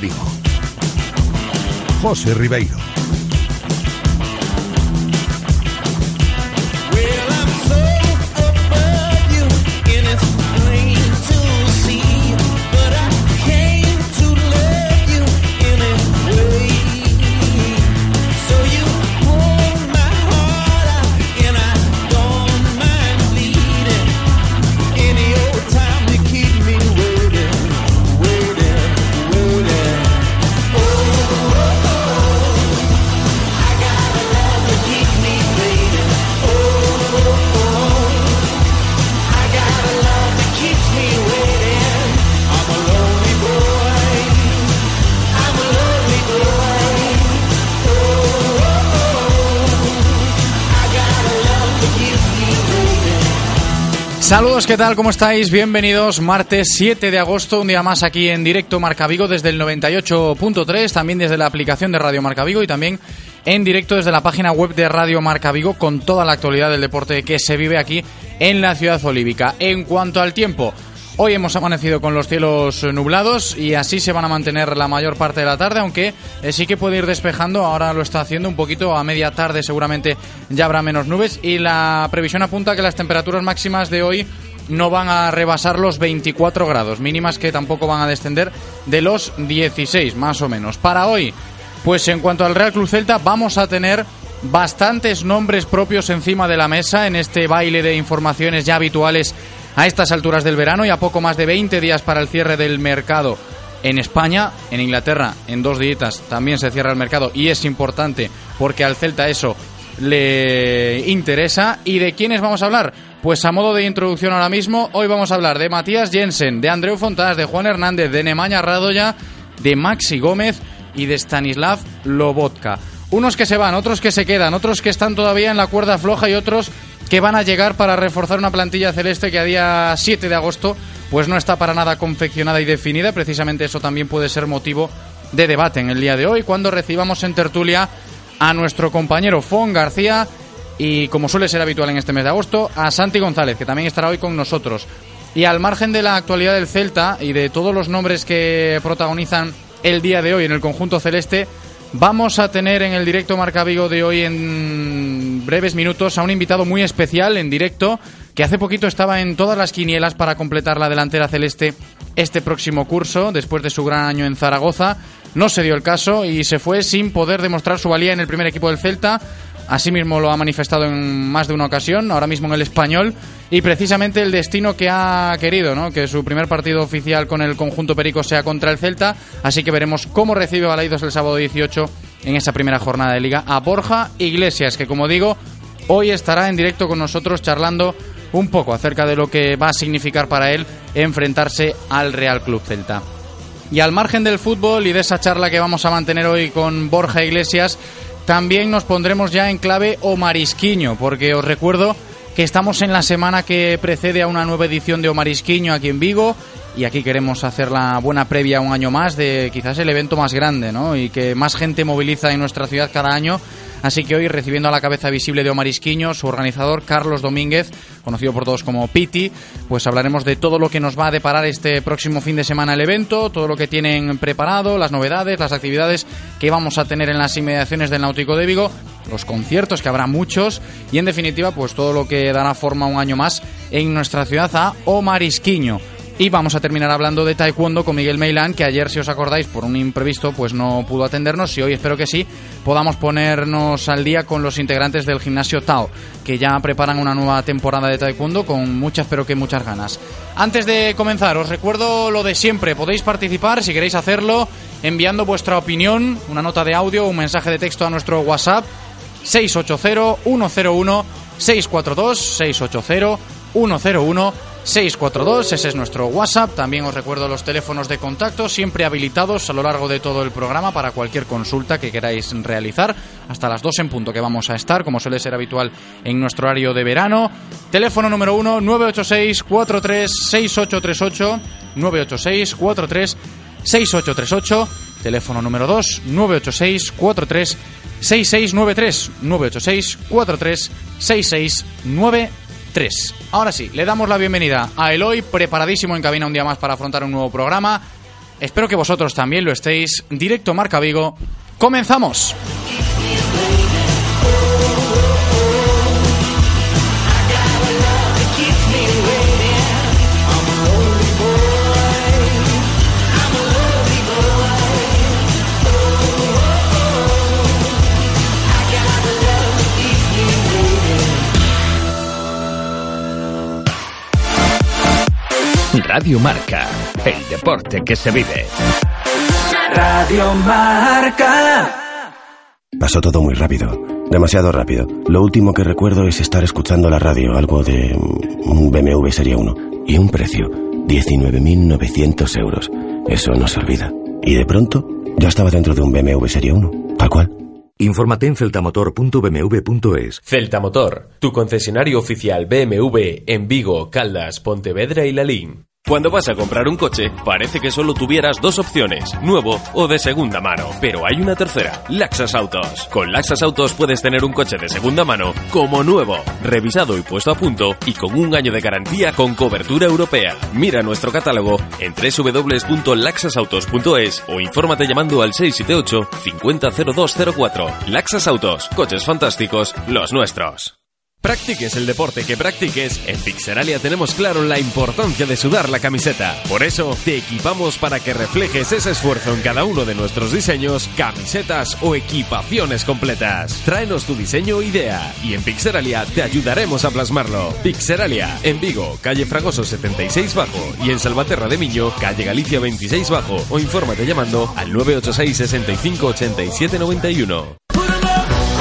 Vigo. José Ribeiro. Saludos, ¿qué tal? ¿Cómo estáis? Bienvenidos. Martes 7 de agosto, un día más aquí en directo Marca Vigo desde el 98.3, también desde la aplicación de Radio Marca Vigo y también en directo desde la página web de Radio Marca Vigo con toda la actualidad del deporte que se vive aquí en la ciudad olívica. En cuanto al tiempo, Hoy hemos amanecido con los cielos nublados y así se van a mantener la mayor parte de la tarde, aunque eh, sí que puede ir despejando, ahora lo está haciendo un poquito, a media tarde seguramente ya habrá menos nubes y la previsión apunta que las temperaturas máximas de hoy no van a rebasar los 24 grados, mínimas que tampoco van a descender de los 16 más o menos. Para hoy, pues en cuanto al Real Club Celta, vamos a tener bastantes nombres propios encima de la mesa en este baile de informaciones ya habituales a estas alturas del verano y a poco más de 20 días para el cierre del mercado en España, en Inglaterra, en dos días también se cierra el mercado y es importante porque al Celta eso le interesa. ¿Y de quiénes vamos a hablar? Pues a modo de introducción ahora mismo, hoy vamos a hablar de Matías Jensen, de Andreu Fontás, de Juan Hernández, de Nemaña Radoya, de Maxi Gómez y de Stanislav Lobotka. Unos que se van, otros que se quedan, otros que están todavía en la cuerda floja y otros que van a llegar para reforzar una plantilla celeste que a día 7 de agosto pues no está para nada confeccionada y definida. Precisamente eso también puede ser motivo de debate en el día de hoy cuando recibamos en tertulia a nuestro compañero Fon García y como suele ser habitual en este mes de agosto a Santi González que también estará hoy con nosotros. Y al margen de la actualidad del Celta y de todos los nombres que protagonizan el día de hoy en el conjunto celeste, Vamos a tener en el directo Marca Vigo de hoy en breves minutos a un invitado muy especial en directo que hace poquito estaba en todas las quinielas para completar la delantera celeste este próximo curso después de su gran año en Zaragoza. No se dio el caso y se fue sin poder demostrar su valía en el primer equipo del Celta. Asimismo lo ha manifestado en más de una ocasión, ahora mismo en el español, y precisamente el destino que ha querido, ¿no? que su primer partido oficial con el conjunto Perico sea contra el Celta, así que veremos cómo recibe Balaidos el sábado 18 en esa primera jornada de liga a Borja Iglesias, que como digo, hoy estará en directo con nosotros charlando un poco acerca de lo que va a significar para él enfrentarse al Real Club Celta. Y al margen del fútbol y de esa charla que vamos a mantener hoy con Borja Iglesias, también nos pondremos ya en clave o marisquiño, porque os recuerdo que estamos en la semana que precede a una nueva edición de Omarisquiño aquí en Vigo y aquí queremos hacer la buena previa un año más de quizás el evento más grande, ¿no? Y que más gente moviliza en nuestra ciudad cada año Así que hoy, recibiendo a la cabeza visible de Omar Isquiño, su organizador Carlos Domínguez, conocido por todos como Piti, pues hablaremos de todo lo que nos va a deparar este próximo fin de semana el evento, todo lo que tienen preparado, las novedades, las actividades que vamos a tener en las inmediaciones del Náutico de Vigo, los conciertos, que habrá muchos, y en definitiva, pues todo lo que dará forma un año más en nuestra ciudad a Omar Isquiño. Y vamos a terminar hablando de taekwondo con Miguel Meilán, que ayer, si os acordáis, por un imprevisto, pues no pudo atendernos. Y hoy espero que sí podamos ponernos al día con los integrantes del gimnasio Tao, que ya preparan una nueva temporada de taekwondo con muchas, pero que muchas ganas. Antes de comenzar, os recuerdo lo de siempre. Podéis participar si queréis hacerlo enviando vuestra opinión, una nota de audio un mensaje de texto a nuestro WhatsApp 680-101-642, 680-101. 642, ese es nuestro WhatsApp. También os recuerdo los teléfonos de contacto, siempre habilitados a lo largo de todo el programa para cualquier consulta que queráis realizar. Hasta las 2 en punto que vamos a estar, como suele ser habitual en nuestro horario de verano. Teléfono número 1, 986 436838 986 43 6838. Teléfono número 2, 986 43 6693 986 43 6693. Ahora sí, le damos la bienvenida a Eloy, preparadísimo en cabina un día más para afrontar un nuevo programa. Espero que vosotros también lo estéis. Directo Marca Vigo. ¡Comenzamos! Radio Marca, el deporte que se vive. Radio Marca. Pasó todo muy rápido, demasiado rápido. Lo último que recuerdo es estar escuchando la radio, algo de un BMW Serie 1, y un precio, 19.900 euros. Eso no se olvida. Y de pronto, ya estaba dentro de un BMW Serie 1, tal cual. Infórmate en celtamotor.bmw.es. Celtamotor, tu concesionario oficial BMW en Vigo, Caldas, Pontevedra y Lalín. Cuando vas a comprar un coche, parece que solo tuvieras dos opciones, nuevo o de segunda mano, pero hay una tercera, Laxas Autos. Con Laxas Autos puedes tener un coche de segunda mano como nuevo, revisado y puesto a punto y con un año de garantía con cobertura europea. Mira nuestro catálogo en www.laxasautos.es o infórmate llamando al 678 500204. Laxas Autos, coches fantásticos, los nuestros. Practiques el deporte que practiques, en Pixeralia tenemos claro la importancia de sudar la camiseta. Por eso, te equipamos para que reflejes ese esfuerzo en cada uno de nuestros diseños, camisetas o equipaciones completas. Tráenos tu diseño o idea y en Pixeralia te ayudaremos a plasmarlo. Pixeralia, en Vigo, calle Fragoso 76 Bajo y en Salvaterra de Miño, calle Galicia 26 Bajo o infórmate llamando al 986 65 87 91.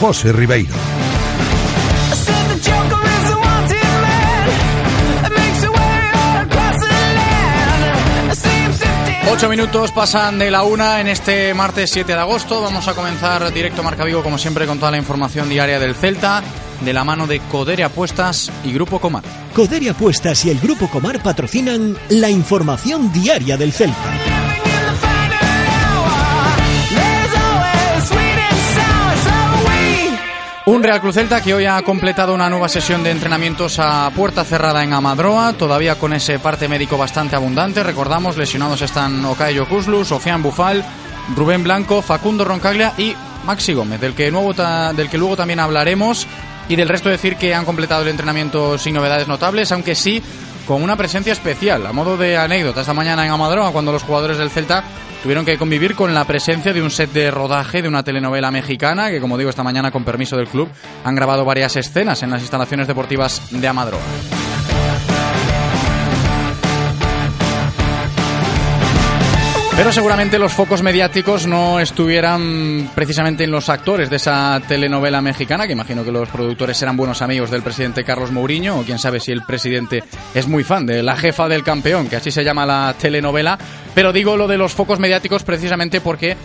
José Ribeiro. Ocho minutos pasan de la una en este martes 7 de agosto. Vamos a comenzar directo Marca Vigo, como siempre, con toda la información diaria del Celta, de la mano de Coderia Apuestas y Grupo Comar. Coderia Apuestas y el Grupo Comar patrocinan la información diaria del Celta. Un Real Cruz Celta que hoy ha completado una nueva sesión de entrenamientos a puerta cerrada en Amadroa, todavía con ese parte médico bastante abundante. Recordamos, lesionados están Okayo Kuzlu, Sofian Bufal, Rubén Blanco, Facundo Roncaglia y Maxi Gómez, del que, nuevo del que luego también hablaremos. Y del resto decir que han completado el entrenamiento sin novedades notables, aunque sí con una presencia especial. A modo de anécdota, esta mañana en Amadroa, cuando los jugadores del Celta tuvieron que convivir con la presencia de un set de rodaje de una telenovela mexicana que, como digo, esta mañana con permiso del club han grabado varias escenas en las instalaciones deportivas de Amadroa. Pero seguramente los focos mediáticos no estuvieran precisamente en los actores de esa telenovela mexicana, que imagino que los productores eran buenos amigos del presidente Carlos Mourinho, o quién sabe si el presidente es muy fan de La jefa del campeón, que así se llama la telenovela. Pero digo lo de los focos mediáticos precisamente porque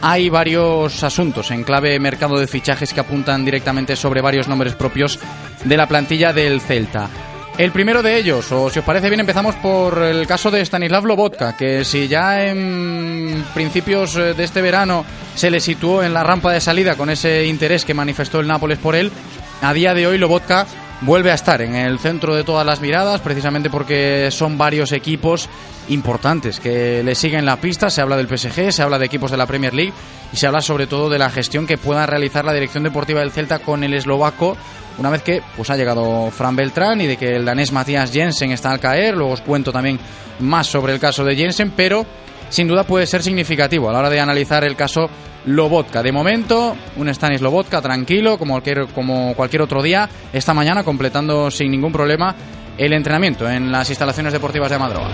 hay varios asuntos en clave mercado de fichajes que apuntan directamente sobre varios nombres propios de la plantilla del Celta. El primero de ellos, o si os parece bien, empezamos por el caso de Stanislav Lobotka, que si ya en principios eh, de este verano se le situó en la rampa de salida con ese interés que manifestó el Nápoles por él, a día de hoy Lobotka vuelve a estar en el centro de todas las miradas, precisamente porque son varios equipos importantes que le siguen la pista. Se habla del PSG, se habla de equipos de la Premier League y se habla sobre todo de la gestión que pueda realizar la dirección deportiva del Celta con el eslovaco una vez que pues ha llegado Fran Beltrán y de que el danés Matías Jensen está al caer, luego os cuento también más sobre el caso de Jensen, pero sin duda puede ser significativo a la hora de analizar el caso Lobotka. De momento, un Stanis Lobotka tranquilo, como cualquier, otro día, esta mañana completando sin ningún problema el entrenamiento en las instalaciones deportivas de Madroa.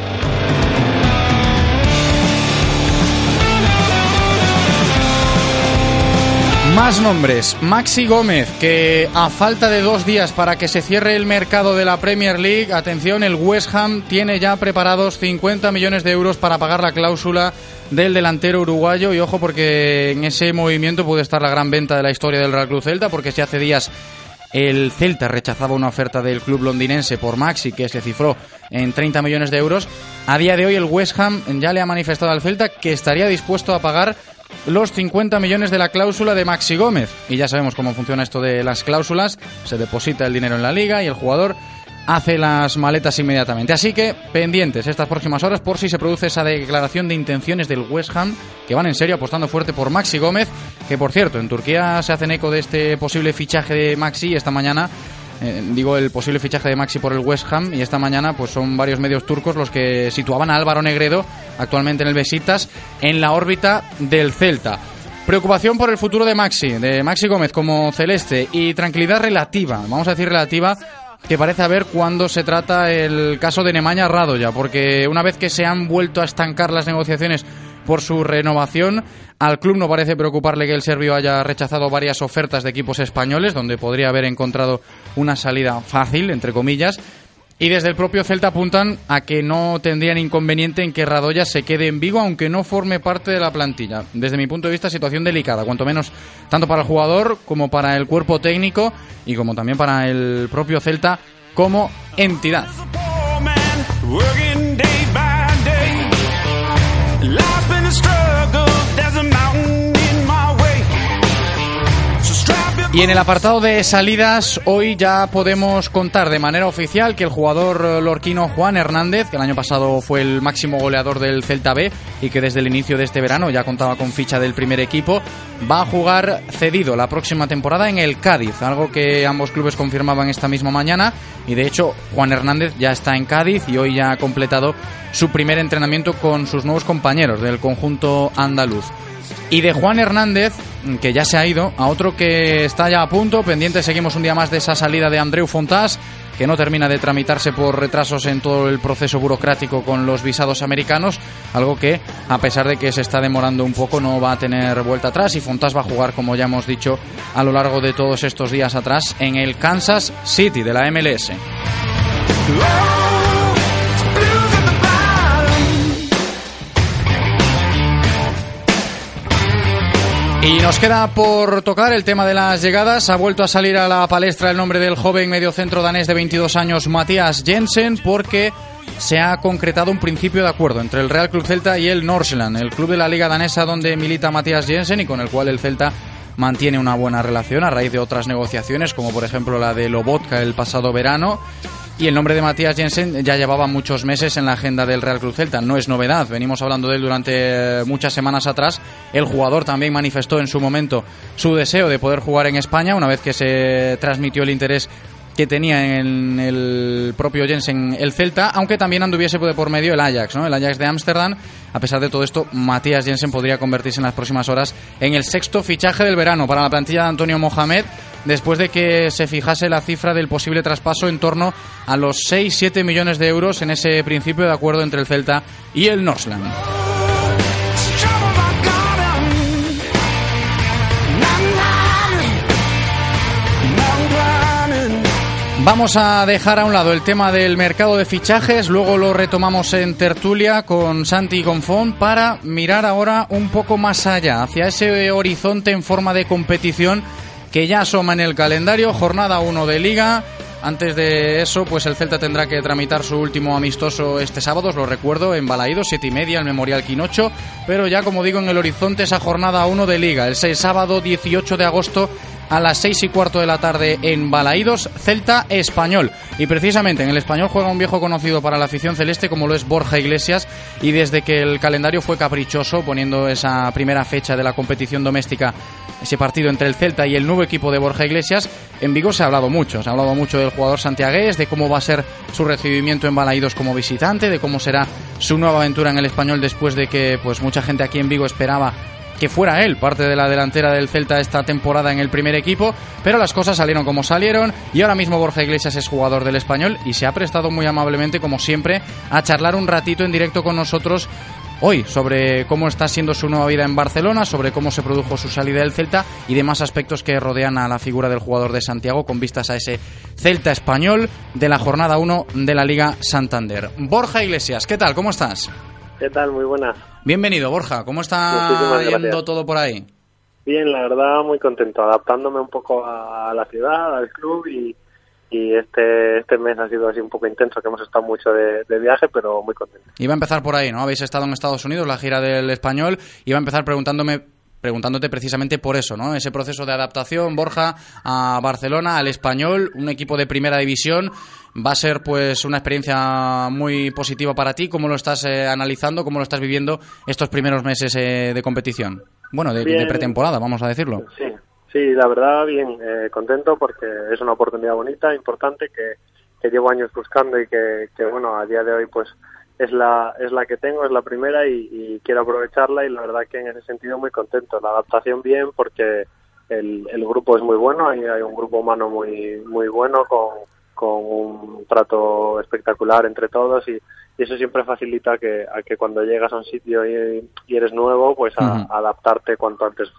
Más nombres. Maxi Gómez, que a falta de dos días para que se cierre el mercado de la Premier League, atención, el West Ham tiene ya preparados 50 millones de euros para pagar la cláusula del delantero uruguayo. Y ojo, porque en ese movimiento puede estar la gran venta de la historia del Real Club Celta, porque si hace días el Celta rechazaba una oferta del club londinense por Maxi, que se cifró en 30 millones de euros. A día de hoy el West Ham ya le ha manifestado al Celta que estaría dispuesto a pagar los 50 millones de la cláusula de Maxi Gómez. Y ya sabemos cómo funciona esto de las cláusulas. Se deposita el dinero en la liga y el jugador hace las maletas inmediatamente. Así que pendientes estas próximas horas por si se produce esa declaración de intenciones del West Ham, que van en serio apostando fuerte por Maxi Gómez, que por cierto, en Turquía se hacen eco de este posible fichaje de Maxi esta mañana eh, digo el posible fichaje de Maxi por el West Ham y esta mañana pues son varios medios turcos los que situaban a Álvaro Negredo actualmente en el Besiktas en la órbita del Celta. Preocupación por el futuro de Maxi, de Maxi Gómez como celeste y tranquilidad relativa, vamos a decir relativa que parece haber cuando se trata el caso de Nemaña Radoya, porque una vez que se han vuelto a estancar las negociaciones por su renovación. Al club no parece preocuparle que el serbio haya rechazado varias ofertas de equipos españoles, donde podría haber encontrado una salida fácil, entre comillas. Y desde el propio Celta apuntan a que no tendrían inconveniente en que Radoya se quede en Vigo, aunque no forme parte de la plantilla. Desde mi punto de vista, situación delicada, cuanto menos tanto para el jugador como para el cuerpo técnico y como también para el propio Celta como entidad. Y en el apartado de salidas, hoy ya podemos contar de manera oficial que el jugador lorquino Juan Hernández, que el año pasado fue el máximo goleador del Celta B y que desde el inicio de este verano ya contaba con ficha del primer equipo, va a jugar cedido la próxima temporada en el Cádiz, algo que ambos clubes confirmaban esta misma mañana. Y de hecho, Juan Hernández ya está en Cádiz y hoy ya ha completado su primer entrenamiento con sus nuevos compañeros del conjunto andaluz. Y de Juan Hernández, que ya se ha ido, a otro que está ya a punto, pendiente, seguimos un día más de esa salida de Andreu Fontás, que no termina de tramitarse por retrasos en todo el proceso burocrático con los visados americanos, algo que, a pesar de que se está demorando un poco, no va a tener vuelta atrás y Fontás va a jugar, como ya hemos dicho a lo largo de todos estos días atrás, en el Kansas City de la MLS. Y nos queda por tocar el tema de las llegadas. Ha vuelto a salir a la palestra el nombre del joven mediocentro danés de 22 años, Matías Jensen, porque se ha concretado un principio de acuerdo entre el Real Club Celta y el Norseland, el club de la liga danesa donde milita Matías Jensen y con el cual el Celta mantiene una buena relación a raíz de otras negociaciones, como por ejemplo la de Lobotka el pasado verano y el nombre de Matías Jensen ya llevaba muchos meses en la agenda del Real Cruz Celta. No es novedad, venimos hablando de él durante muchas semanas atrás. El jugador también manifestó en su momento su deseo de poder jugar en España una vez que se transmitió el interés que tenía en el propio Jensen el Celta, aunque también anduviese por medio el Ajax, ¿no? El Ajax de Ámsterdam. A pesar de todo esto, Matías Jensen podría convertirse en las próximas horas en el sexto fichaje del verano para la plantilla de Antonio Mohamed después de que se fijase la cifra del posible traspaso en torno a los 6-7 millones de euros en ese principio de acuerdo entre el Celta y el Northland. Vamos a dejar a un lado el tema del mercado de fichajes, luego lo retomamos en tertulia con Santi Gonfón para mirar ahora un poco más allá, hacia ese horizonte en forma de competición que ya asoma en el calendario, jornada 1 de liga, Antes de eso, pues el Celta tendrá que tramitar su último amistoso este sábado, os lo recuerdo, en Balaído, siete y media, el Memorial Quinocho. Pero ya, como digo, en el horizonte esa jornada 1 de Liga, el 6 sábado 18 de agosto a las 6 y cuarto de la tarde en Balaídos, Celta Español. Y precisamente en el Español juega un viejo conocido para la afición celeste como lo es Borja Iglesias y desde que el calendario fue caprichoso poniendo esa primera fecha de la competición doméstica ese partido entre el Celta y el nuevo equipo de Borja Iglesias, en Vigo se ha hablado mucho. Se ha hablado mucho del jugador santiagués, de cómo va a ser su recibimiento en Balaídos como visitante, de cómo será su nueva aventura en el español después de que pues mucha gente aquí en Vigo esperaba que fuera él parte de la delantera del Celta esta temporada en el primer equipo, pero las cosas salieron como salieron y ahora mismo Borja Iglesias es jugador del español y se ha prestado muy amablemente, como siempre, a charlar un ratito en directo con nosotros hoy sobre cómo está siendo su nueva vida en Barcelona, sobre cómo se produjo su salida del Celta y demás aspectos que rodean a la figura del jugador de Santiago con vistas a ese Celta español de la jornada 1 de la Liga Santander. Borja Iglesias, ¿qué tal? ¿Cómo estás? ¿Qué tal? Muy buenas. Bienvenido, Borja. ¿Cómo está yendo todo por ahí? Bien, la verdad, muy contento, adaptándome un poco a la ciudad, al club y, este este mes ha sido así un poco intenso, que hemos estado mucho de, viaje, pero muy contento. Iba a empezar por ahí, ¿no? Habéis estado en Estados Unidos, la gira del español, iba a empezar preguntándome preguntándote precisamente por eso, ¿no? Ese proceso de adaptación, Borja, a Barcelona, al español, un equipo de primera división, va a ser pues una experiencia muy positiva para ti. ¿Cómo lo estás eh, analizando? ¿Cómo lo estás viviendo estos primeros meses eh, de competición? Bueno, de, pretemporada, vamos a decirlo. Sí, sí, la verdad, bien, eh, contento porque es una oportunidad bonita, importante, que, que llevo años buscando y que, que, bueno, a día de hoy pues es la, es la que tengo, es la primera y, quiero aprovecharla y la verdad que en ese sentido muy contento. La adaptación bien porque el, el grupo es muy bueno, hay, hay un grupo humano muy, muy bueno con, con un trato espectacular entre todos y, eso siempre facilita que, a que cuando llegas a un sitio y, eres nuevo, pues a, adaptarte cuanto antes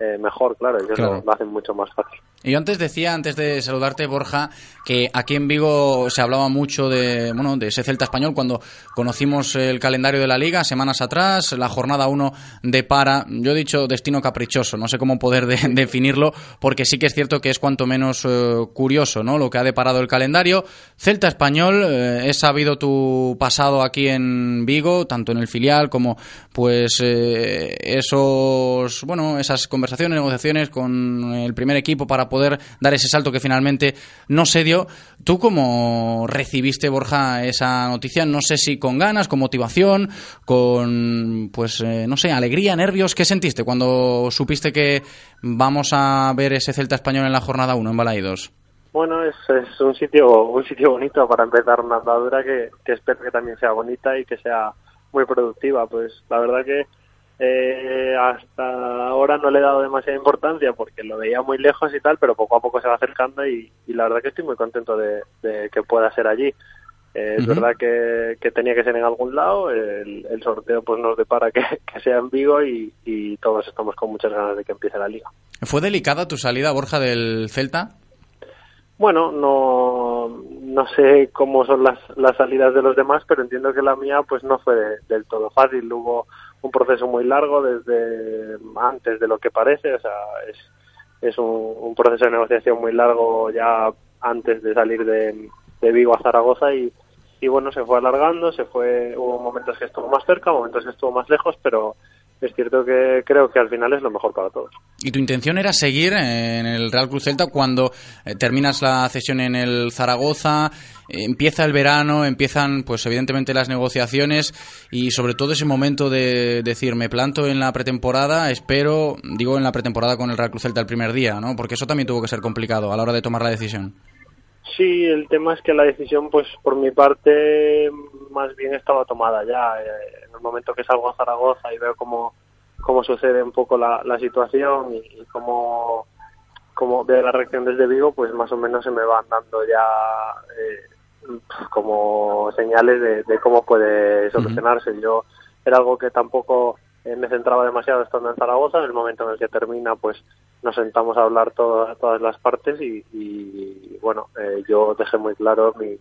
eh, mejor, claro, ellos lo hacen mucho más fácil. Y yo antes decía, antes de saludarte, Borja, que aquí en Vigo se hablaba mucho de, bueno, de ese Celta español cuando conocimos el calendario de la liga semanas atrás, la jornada 1 de para, yo he dicho destino caprichoso, no sé cómo poder definirlo, porque sí que es cierto que es cuanto menos eh, curioso, ¿no? Lo que ha deparado el calendario. Celta español, eh, he sabido tu pasado aquí en Vigo, tanto en el filial como, pues, eh, esos, bueno, esas conversaciones, negociaciones con el primer equipo para poder dar ese salto que finalmente no se dio. ¿Tú cómo recibiste, Borja, esa noticia? No sé si con ganas, con motivación, con, pues, eh, no sé, alegría, nervios. ¿Qué sentiste cuando supiste que vamos a ver ese Celta español en la jornada 1 en Balaidos? Bueno, es, es, un sitio un sitio bonito para empezar una andadura que, que espero que también sea bonita y que sea muy productiva. Pues la verdad que eh, hasta ahora no le he dado demasiada importancia porque lo veía muy lejos y tal, pero poco a poco se va acercando y, la verdad que estoy muy contento de, que pueda ser allí. Eh, es verdad que, tenía que ser en algún lado, el, sorteo pues nos depara que, sea en Vigo y, y, todos estamos con muchas ganas de que empiece la liga. ¿Fue delicada tu salida, Borja, del Celta? Bueno, no, no sé cómo son las, las salidas de los demás, pero entiendo que la mía pues no fue del todo fácil. Hubo un proceso muy largo desde antes de lo que parece, o sea, es, es un, proceso de negociación muy largo ya antes de salir de, de Vigo a Zaragoza y, y bueno, se fue alargando, se fue, hubo momentos que estuvo más cerca, momentos que estuvo más lejos, pero es cierto que creo que al final es lo mejor para todos. ¿Y tu intención era seguir en el Real Cruz Celta cuando eh, terminas la cesión en el Zaragoza, empieza el verano, empiezan pues evidentemente las negociaciones y sobre todo ese momento de decir me planto en la pretemporada, espero, digo en la pretemporada con el Real Cruz Celta el primer día, ¿no? Porque eso también tuvo que ser complicado a la hora de tomar la decisión. Sí, el tema es que la decisión, pues por mi parte, más bien estaba tomada ya. Eh, en el momento que salgo a Zaragoza y veo cómo, cómo sucede un poco la, la situación y, cómo, cómo veo la reacción desde Vigo, pues más o menos se me van dando ya eh, como señales de, cómo puede solucionarse. Yo era algo que tampoco eh, me centraba demasiado estando en Zaragoza. En el momento en el que termina, pues nos sentamos a hablar todas las partes y, bueno, eh, yo dejé muy claro mi,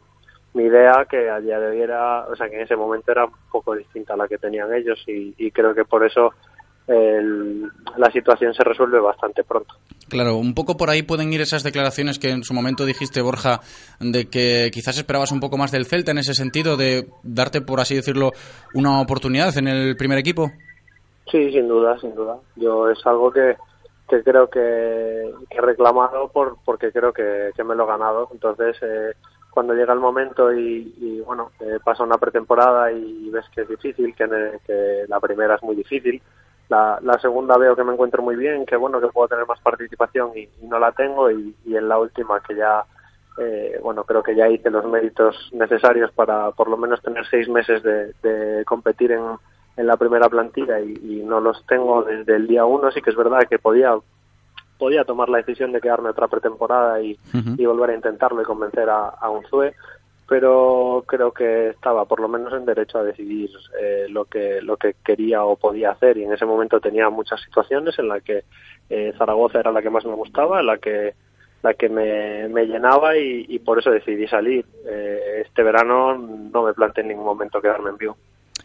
mi idea que a día de hoy era, o sea, que en ese momento era un poco distinta a la que tenían ellos y, creo que por eso la situación se resuelve bastante pronto. Claro, un poco por ahí pueden ir esas declaraciones que en su momento dijiste, Borja, de que quizás esperabas un poco más del Celta en ese sentido, de darte, por así decirlo, una oportunidad en el primer equipo. Sí, sin duda, sin duda. Yo es algo que, que creo que, he reclamado por, porque creo que, me lo he ganado. Entonces, eh, cuando llega el momento y, bueno, eh, pasa una pretemporada y ves que es difícil, que, que la primera es muy difícil, la, la, segunda veo que me encuentro muy bien, que bueno, que puedo tener más participación y, no la tengo y, en la última que ya, eh, bueno, creo que ya hice los méritos necesarios para por lo menos tener seis meses de, competir en, en, la primera plantilla y, no los tengo desde el día uno, sí que es verdad que podía podía tomar la decisión de quedarme otra pretemporada y, volver a intentarlo y convencer a, a Unzue pero creo que estaba por lo menos en derecho a decidir eh, lo que lo que quería o podía hacer y en ese momento tenía muchas situaciones en las que eh, Zaragoza era la que más me gustaba, la que la que me, me llenaba y, por eso decidí salir. Eh, este verano no me planteé en ningún momento quedarme en Vigo.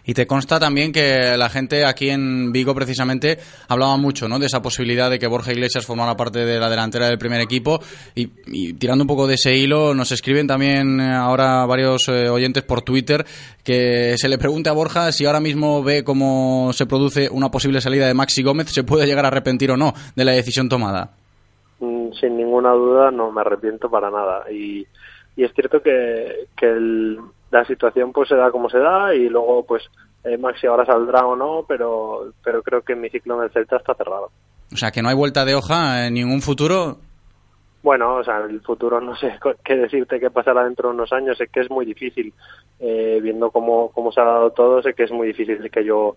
Y te consta también que la gente aquí en Vigo precisamente hablaba mucho ¿no? de esa posibilidad de que Borja Iglesias formara parte de la delantera del primer equipo y, tirando un poco de ese hilo nos escriben también eh, ahora varios eh, oyentes por Twitter que se le pregunte a Borja si ahora mismo ve cómo se produce una posible salida de Maxi Gómez, se puede llegar a arrepentir o no de la decisión tomada. Mm, sin ninguna duda no me arrepiento para nada y, es cierto que el la situación pues se da como se da y luego pues eh, Maxi ahora saldrá o no, pero, pero creo que mi ciclo en el Celta está cerrado. O sea, que no hay vuelta de hoja en ningún futuro. Bueno, o sea, el futuro no sé qué decirte qué pasará dentro de unos años, sé que es muy difícil, eh, viendo cómo, cómo se ha dado todo, sé que es muy difícil que yo,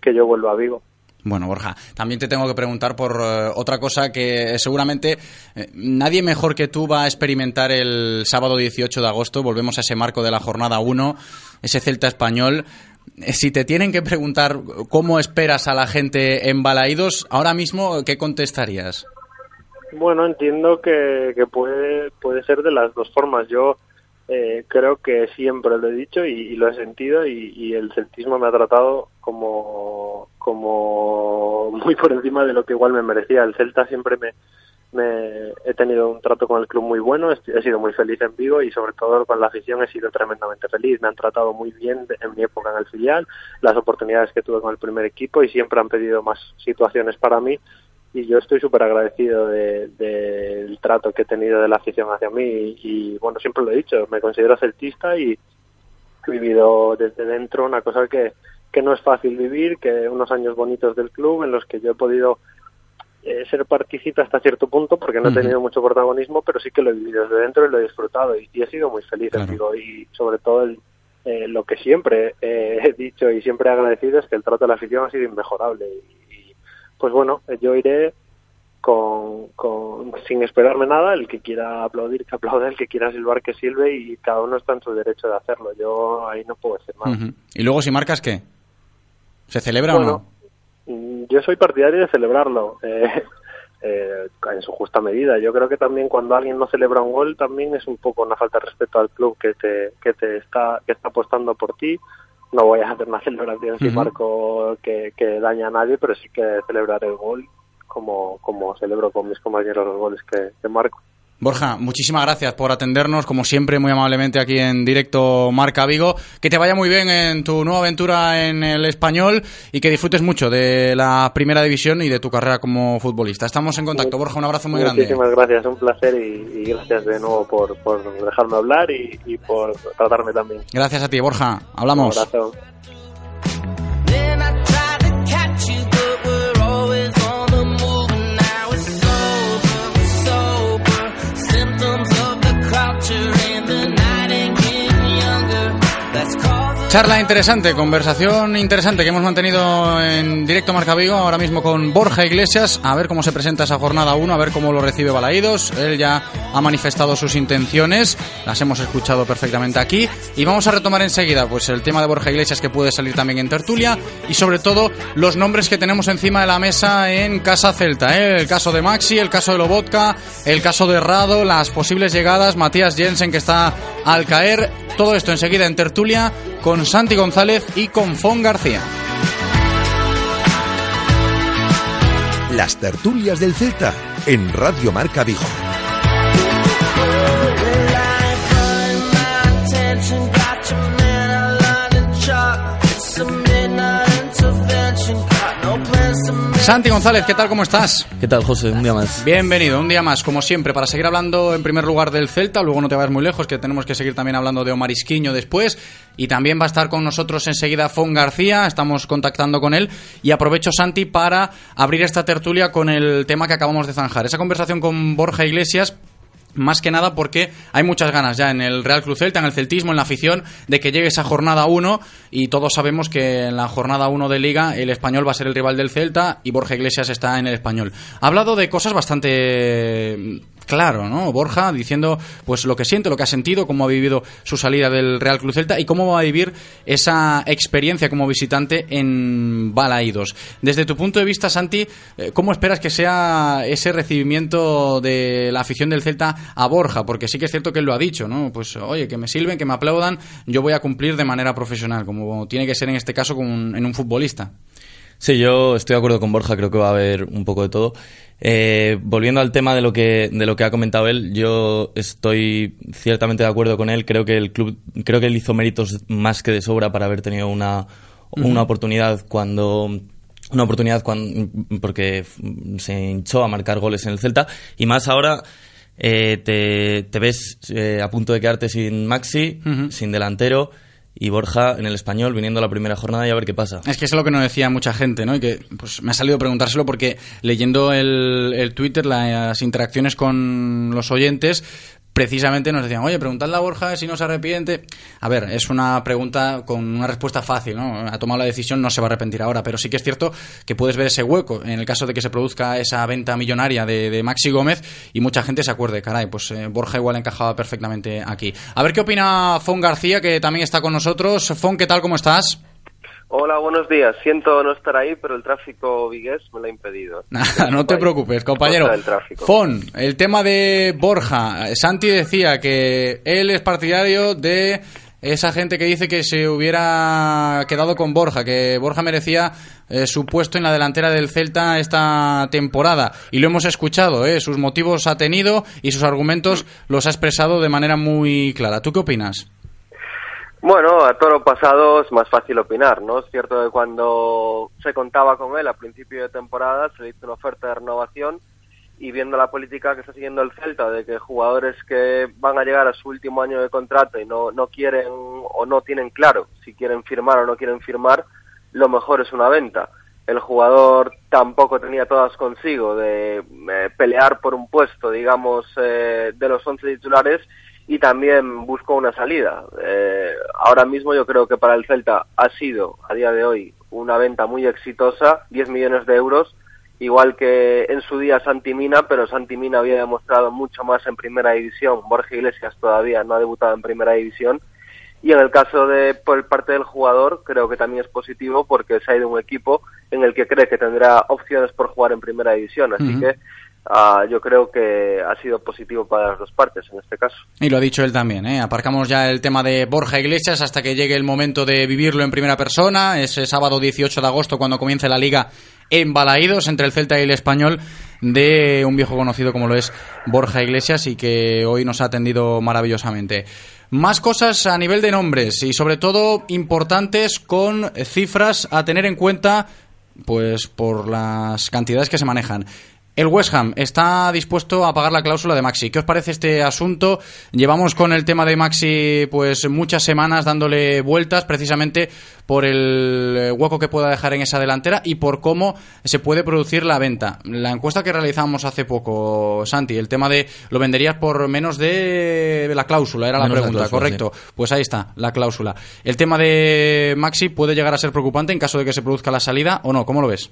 que yo vuelva a Vigo. Bueno, Borja, también te tengo que preguntar por eh, otra cosa que seguramente eh, nadie mejor que tú va a experimentar el sábado 18 de agosto. Volvemos a ese marco de la jornada 1, ese Celta español. Eh, si te tienen que preguntar cómo esperas a la gente en Balaídos, ahora mismo, ¿qué contestarías? Bueno, entiendo que, puede, ser de las dos formas. Yo creo que siempre lo he dicho y, lo he sentido y, el celtismo me ha tratado como, como muy por encima de lo que igual me merecía. El Celta siempre me, he tenido un trato con el club muy bueno, he sido muy feliz en Vigo y sobre todo con la afición he sido tremendamente feliz. Me han tratado muy bien en mi época en el filial, las oportunidades que tuve con el primer equipo y siempre han pedido más situaciones para mí y yo estoy súper agradecido del de, trato que he tenido de la afición hacia mí y, bueno, siempre lo he dicho, me considero celtista y he vivido desde dentro una cosa que, que no es fácil vivir, que unos años bonitos del club en los que yo he podido eh, ser partícipe hasta cierto punto porque no he tenido mucho protagonismo, pero sí que lo he vivido desde dentro y lo he disfrutado y, he sido muy feliz, digo, y sobre todo eh, lo que siempre he dicho y siempre he agradecido es que el trato de la afición ha sido inmejorable y, pues bueno, yo iré con, con, sin esperarme nada, el que quiera aplaudir, que aplaude, el que quiera silbar, que silbe y cada uno está en su derecho de hacerlo. Yo ahí no puedo decir más. ¿Y luego si marcas qué? ¿Se celebra o no? Mm, yo soy partidario de celebrarlo eh, eh, en su justa medida. Yo creo que también cuando alguien no celebra un gol también es un poco una falta de respeto al club que te, que te está, que está apostando por ti. No voy a hacer una celebración sin marco que, que daña a nadie, pero sí que celebrar el gol como, como celebro con mis compañeros los goles que, que marco. Borja, muchísimas gracias por atendernos, como siempre, muy amablemente aquí en directo Marca Vigo. Que te vaya muy bien en tu nueva aventura en el español y que disfrutes mucho de la primera división y de tu carrera como futbolista. Estamos en contacto, Borja, un abrazo muy grande. Muchísimas gracias, un placer y, gracias de nuevo por, dejarme hablar y, y, por tratarme también. Gracias a ti, Borja. Hablamos. Un abrazo. Charla interesante, conversación interesante que hemos mantenido en directo Marca Vigo, ahora mismo con Borja Iglesias, a ver cómo se presenta esa jornada 1, a ver cómo lo recibe Balaídos. Él ya ha manifestado sus intenciones, las hemos escuchado perfectamente aquí. Y vamos a retomar enseguida pues el tema de Borja Iglesias que puede salir también en tertulia y sobre todo los nombres que tenemos encima de la mesa en Casa Celta. ¿eh? El caso de Maxi, el caso de Lobotka, el caso de Rado, las posibles llegadas, Matías Jensen que está al caer. Todo esto enseguida en tertulia con Santi González y con Fon García. Las tertulias del Celta en Radio Marca Vigo. Santi González, ¿qué tal? ¿Cómo estás? ¿Qué tal, José? Un día más. Bienvenido, un día más, como siempre, para seguir hablando en primer lugar del Celta, luego no te vayas muy lejos, que tenemos que seguir también hablando de Omar Isquiño después, y también va a estar con nosotros enseguida Fon García, estamos contactando con él, y aprovecho, Santi, para abrir esta tertulia con el tema que acabamos de zanjar, esa conversación con Borja Iglesias, más que nada porque hay muchas ganas ya en el Real Cruz Celta, en el celtismo, en la afición, de que llegue esa jornada 1 y todos sabemos que en la jornada 1 de Liga el español va a ser el rival del Celta y Borja Iglesias está en el español. Ha hablado de cosas bastante claro, ¿no? Borja diciendo pues lo que siente, lo que ha sentido, cómo ha vivido su salida del Real Cruz Celta y cómo va a vivir esa experiencia como visitante en Balaídos. Desde tu punto de vista, Santi, eh, ¿cómo esperas que sea ese recibimiento de la afición del Celta a Borja? Porque sí que es cierto que él lo ha dicho, ¿no? Pues oye, que me sirven, que me aplaudan, yo voy a cumplir de manera profesional, como tiene que ser en este caso con un, en un futbolista. Sí, yo estoy de acuerdo con Borja, creo que va a haber un poco de todo. Eh, volviendo al tema de lo que de lo que ha comentado él, yo estoy ciertamente de acuerdo con él. Creo que el club, creo que él hizo méritos más que de sobra para haber tenido una, una oportunidad cuando una oportunidad cuando, porque se hinchó a marcar goles en el Celta. Y más ahora eh, te, te, ves eh, a punto de quedarte sin Maxi, sin delantero y Borja en el español viniendo a la primera jornada y a ver qué pasa. Es que es lo que nos decía mucha gente, ¿no? Y que pues me ha salido preguntárselo porque leyendo el, el Twitter, las interacciones con los oyentes, precisamente nos decían, oye, preguntadle a Borja si no se arrepiente. A ver, es una pregunta con una respuesta fácil, ¿no? Ha tomado la decisión, no se va a arrepentir ahora, pero sí que es cierto que puedes ver ese hueco en el caso de que se produzca esa venta millonaria de, Maxi Gómez y mucha gente se acuerde, caray, pues eh, Borja igual encajaba perfectamente aquí. A ver qué opina Fon García, que también está con nosotros. Fon, ¿qué tal? ¿Cómo estás? Hola, buenos días. Siento no estar ahí, pero el tráfico vigués me lo ha impedido. no te preocupes, compañero. Fon, el tema de Borja. Santi decía que él es partidario de esa gente que dice que se hubiera quedado con Borja, que Borja merecía eh, su puesto en la delantera del Celta esta temporada. Y lo hemos escuchado, ¿eh? sus motivos ha tenido y sus argumentos los ha expresado de manera muy clara. ¿Tú qué opinas? Bueno, a todo lo pasado es más fácil opinar, ¿no? Es cierto que cuando se contaba con él a principio de temporada se le hizo una oferta de renovación y viendo la política que está siguiendo el Celta de que jugadores que van a llegar a su último año de contrato y no, no quieren o no tienen claro si quieren firmar o no quieren firmar, lo mejor es una venta. El jugador tampoco tenía todas consigo de eh, pelear por un puesto, digamos, eh, de los 11 titulares y también buscó una salida. Eh, ahora mismo yo creo que para el Celta ha sido, a día de hoy, una venta muy exitosa, 10 millones de euros, igual que en su día Santimina, pero Santimina había demostrado mucho más en primera división, Borja Iglesias todavía no ha debutado en primera división, y en el caso de por parte del jugador creo que también es positivo porque se ha ido un equipo en el que cree que tendrá opciones por jugar en primera división, así que Ah, yo creo que ha sido positivo para las dos partes en este caso. Y lo ha dicho él también, ¿eh? aparcamos ya el tema de Borja Iglesias hasta que llegue el momento de vivirlo en primera persona, ese sábado 18 de agosto cuando comience la liga en Balaídos entre el Celta y el Español de un viejo conocido como lo es Borja Iglesias y que hoy nos ha atendido maravillosamente. Más cosas a nivel de nombres y sobre todo importantes con cifras a tener en cuenta pues por las cantidades que se manejan. El West Ham está dispuesto a pagar la cláusula de Maxi. ¿Qué os parece este asunto? Llevamos con el tema de Maxi pues muchas semanas dándole vueltas precisamente por el hueco que pueda dejar en esa delantera y por cómo se puede producir la venta. La encuesta que realizamos hace poco, Santi, el tema de lo venderías por menos de la cláusula, era la pregunta, correcto. Pues ahí está, la cláusula. El tema de Maxi puede llegar a ser preocupante en caso de que se produzca la salida o no, ¿cómo lo ves?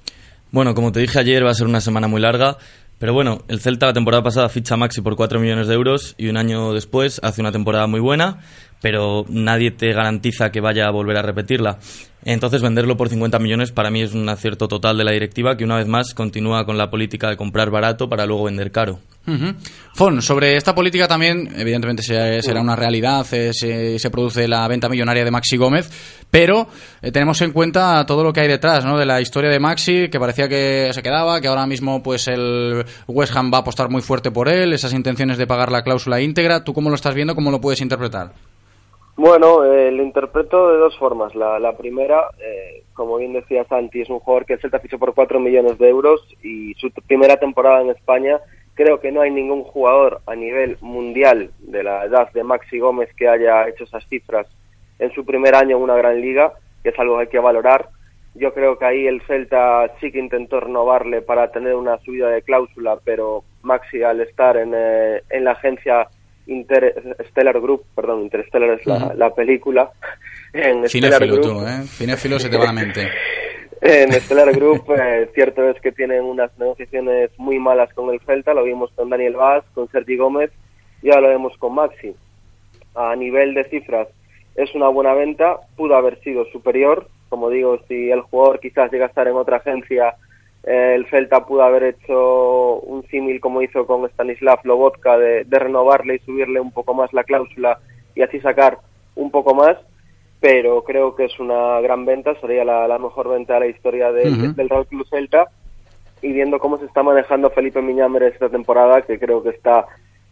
Bueno, como te dije ayer, va a ser una semana muy larga. Pero bueno, el Celta la temporada pasada ficha a Maxi por 4 millones de euros y un año después hace una temporada muy buena, pero nadie te garantiza que vaya a volver a repetirla. Entonces venderlo por 50 millones para mí es un acierto total de la directiva que una vez más continúa con la política de comprar barato para luego vender caro. Fon, sobre esta política también, evidentemente será una realidad, eh, se, produce la venta millonaria de Maxi Gómez, pero eh, tenemos en cuenta todo lo que hay detrás, ¿no? De la historia de Maxi, que parecía que se quedaba, que ahora mismo pues el West Ham va a apostar muy fuerte por él, esas intenciones de pagar la cláusula íntegra. ¿Tú cómo lo estás viendo? ¿Cómo lo puedes interpretar? Bueno, eh, lo interpreto de dos formas. La, la primera, eh, como bien decía Santi, es un jugador que el Celta fichó por 4 millones de euros y su primera temporada en España, creo que no hay ningún jugador a nivel mundial de la edad de Maxi Gómez que haya hecho esas cifras en su primer año en una gran liga, que es algo que hay que valorar. Yo creo que ahí el Celta sí que intentó renovarle para tener una subida de cláusula, pero Maxi al estar en, eh, en la agencia Interstellar Group, perdón, Interstellar es la, la película. En Stellar Group, tú, ¿eh? Cinefilo se te va la mente. en Stellar Group, eh, cierto es que tienen unas negociaciones muy malas con el Celta, lo vimos con Daniel Vaz, con Sergi Gómez, y ahora lo vemos con Maxi. A nivel de cifras, es una buena venta, pudo haber sido superior, como digo, si el jugador quizás llega a estar en otra agencia el Celta pudo haber hecho un símil como hizo con Stanislav Lobotka de, de, renovarle y subirle un poco más la cláusula y así sacar un poco más, pero creo que es una gran venta, sería la, mejor venta de la historia del Real Club Celta. Y viendo cómo se está manejando Felipe Miñamere esta temporada, que creo que está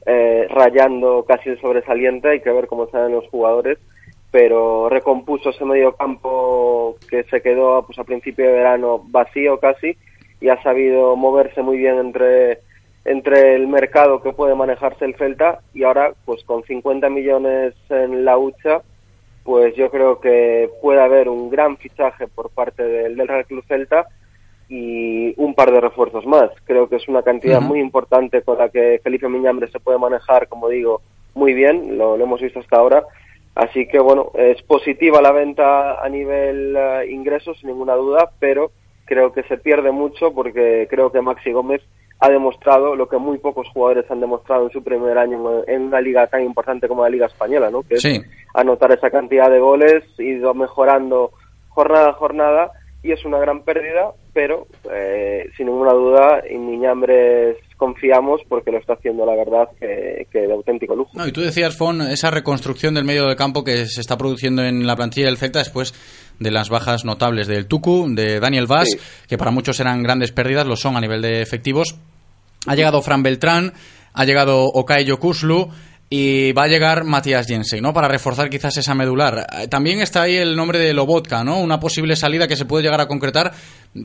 eh, rayando casi el sobresaliente, hay que ver cómo salen los jugadores, pero recompuso ese medio campo que se quedó pues, a principio de verano vacío casi y ha sabido moverse muy bien entre, entre el mercado que puede manejarse el Celta y ahora pues con 50 millones en la hucha pues yo creo que puede haber un gran fichaje por parte del, del Real Club Celta y un par de refuerzos más. Creo que es una cantidad muy importante con la que Felipe Miñambre se puede manejar, como digo, muy bien, lo, hemos visto hasta ahora. Así que bueno, es positiva la venta a nivel uh, ingresos, sin ninguna duda, pero creo que se pierde mucho porque creo que Maxi Gómez ha demostrado lo que muy pocos jugadores han demostrado en su primer año en una liga tan importante como la Liga Española, ¿no? Que es anotar esa cantidad de goles, ido mejorando jornada a jornada y es una gran pérdida, pero eh, sin ninguna duda en Miñambres confiamos porque lo está haciendo la verdad que, de auténtico lujo. No, y tú decías, Fon, esa reconstrucción del medio de campo que se está produciendo en la plantilla del Celta después de las bajas notables del Tucu, de Daniel Vaz, que para muchos eran grandes pérdidas, lo son a nivel de efectivos. Ha llegado Fran Beltrán, ha llegado Okay Yokuslu, y va a llegar Matías Jensen, ¿no? Para reforzar quizás esa medular. Eh, también está ahí el nombre de Lobotka, ¿no? Una posible salida que se puede llegar a concretar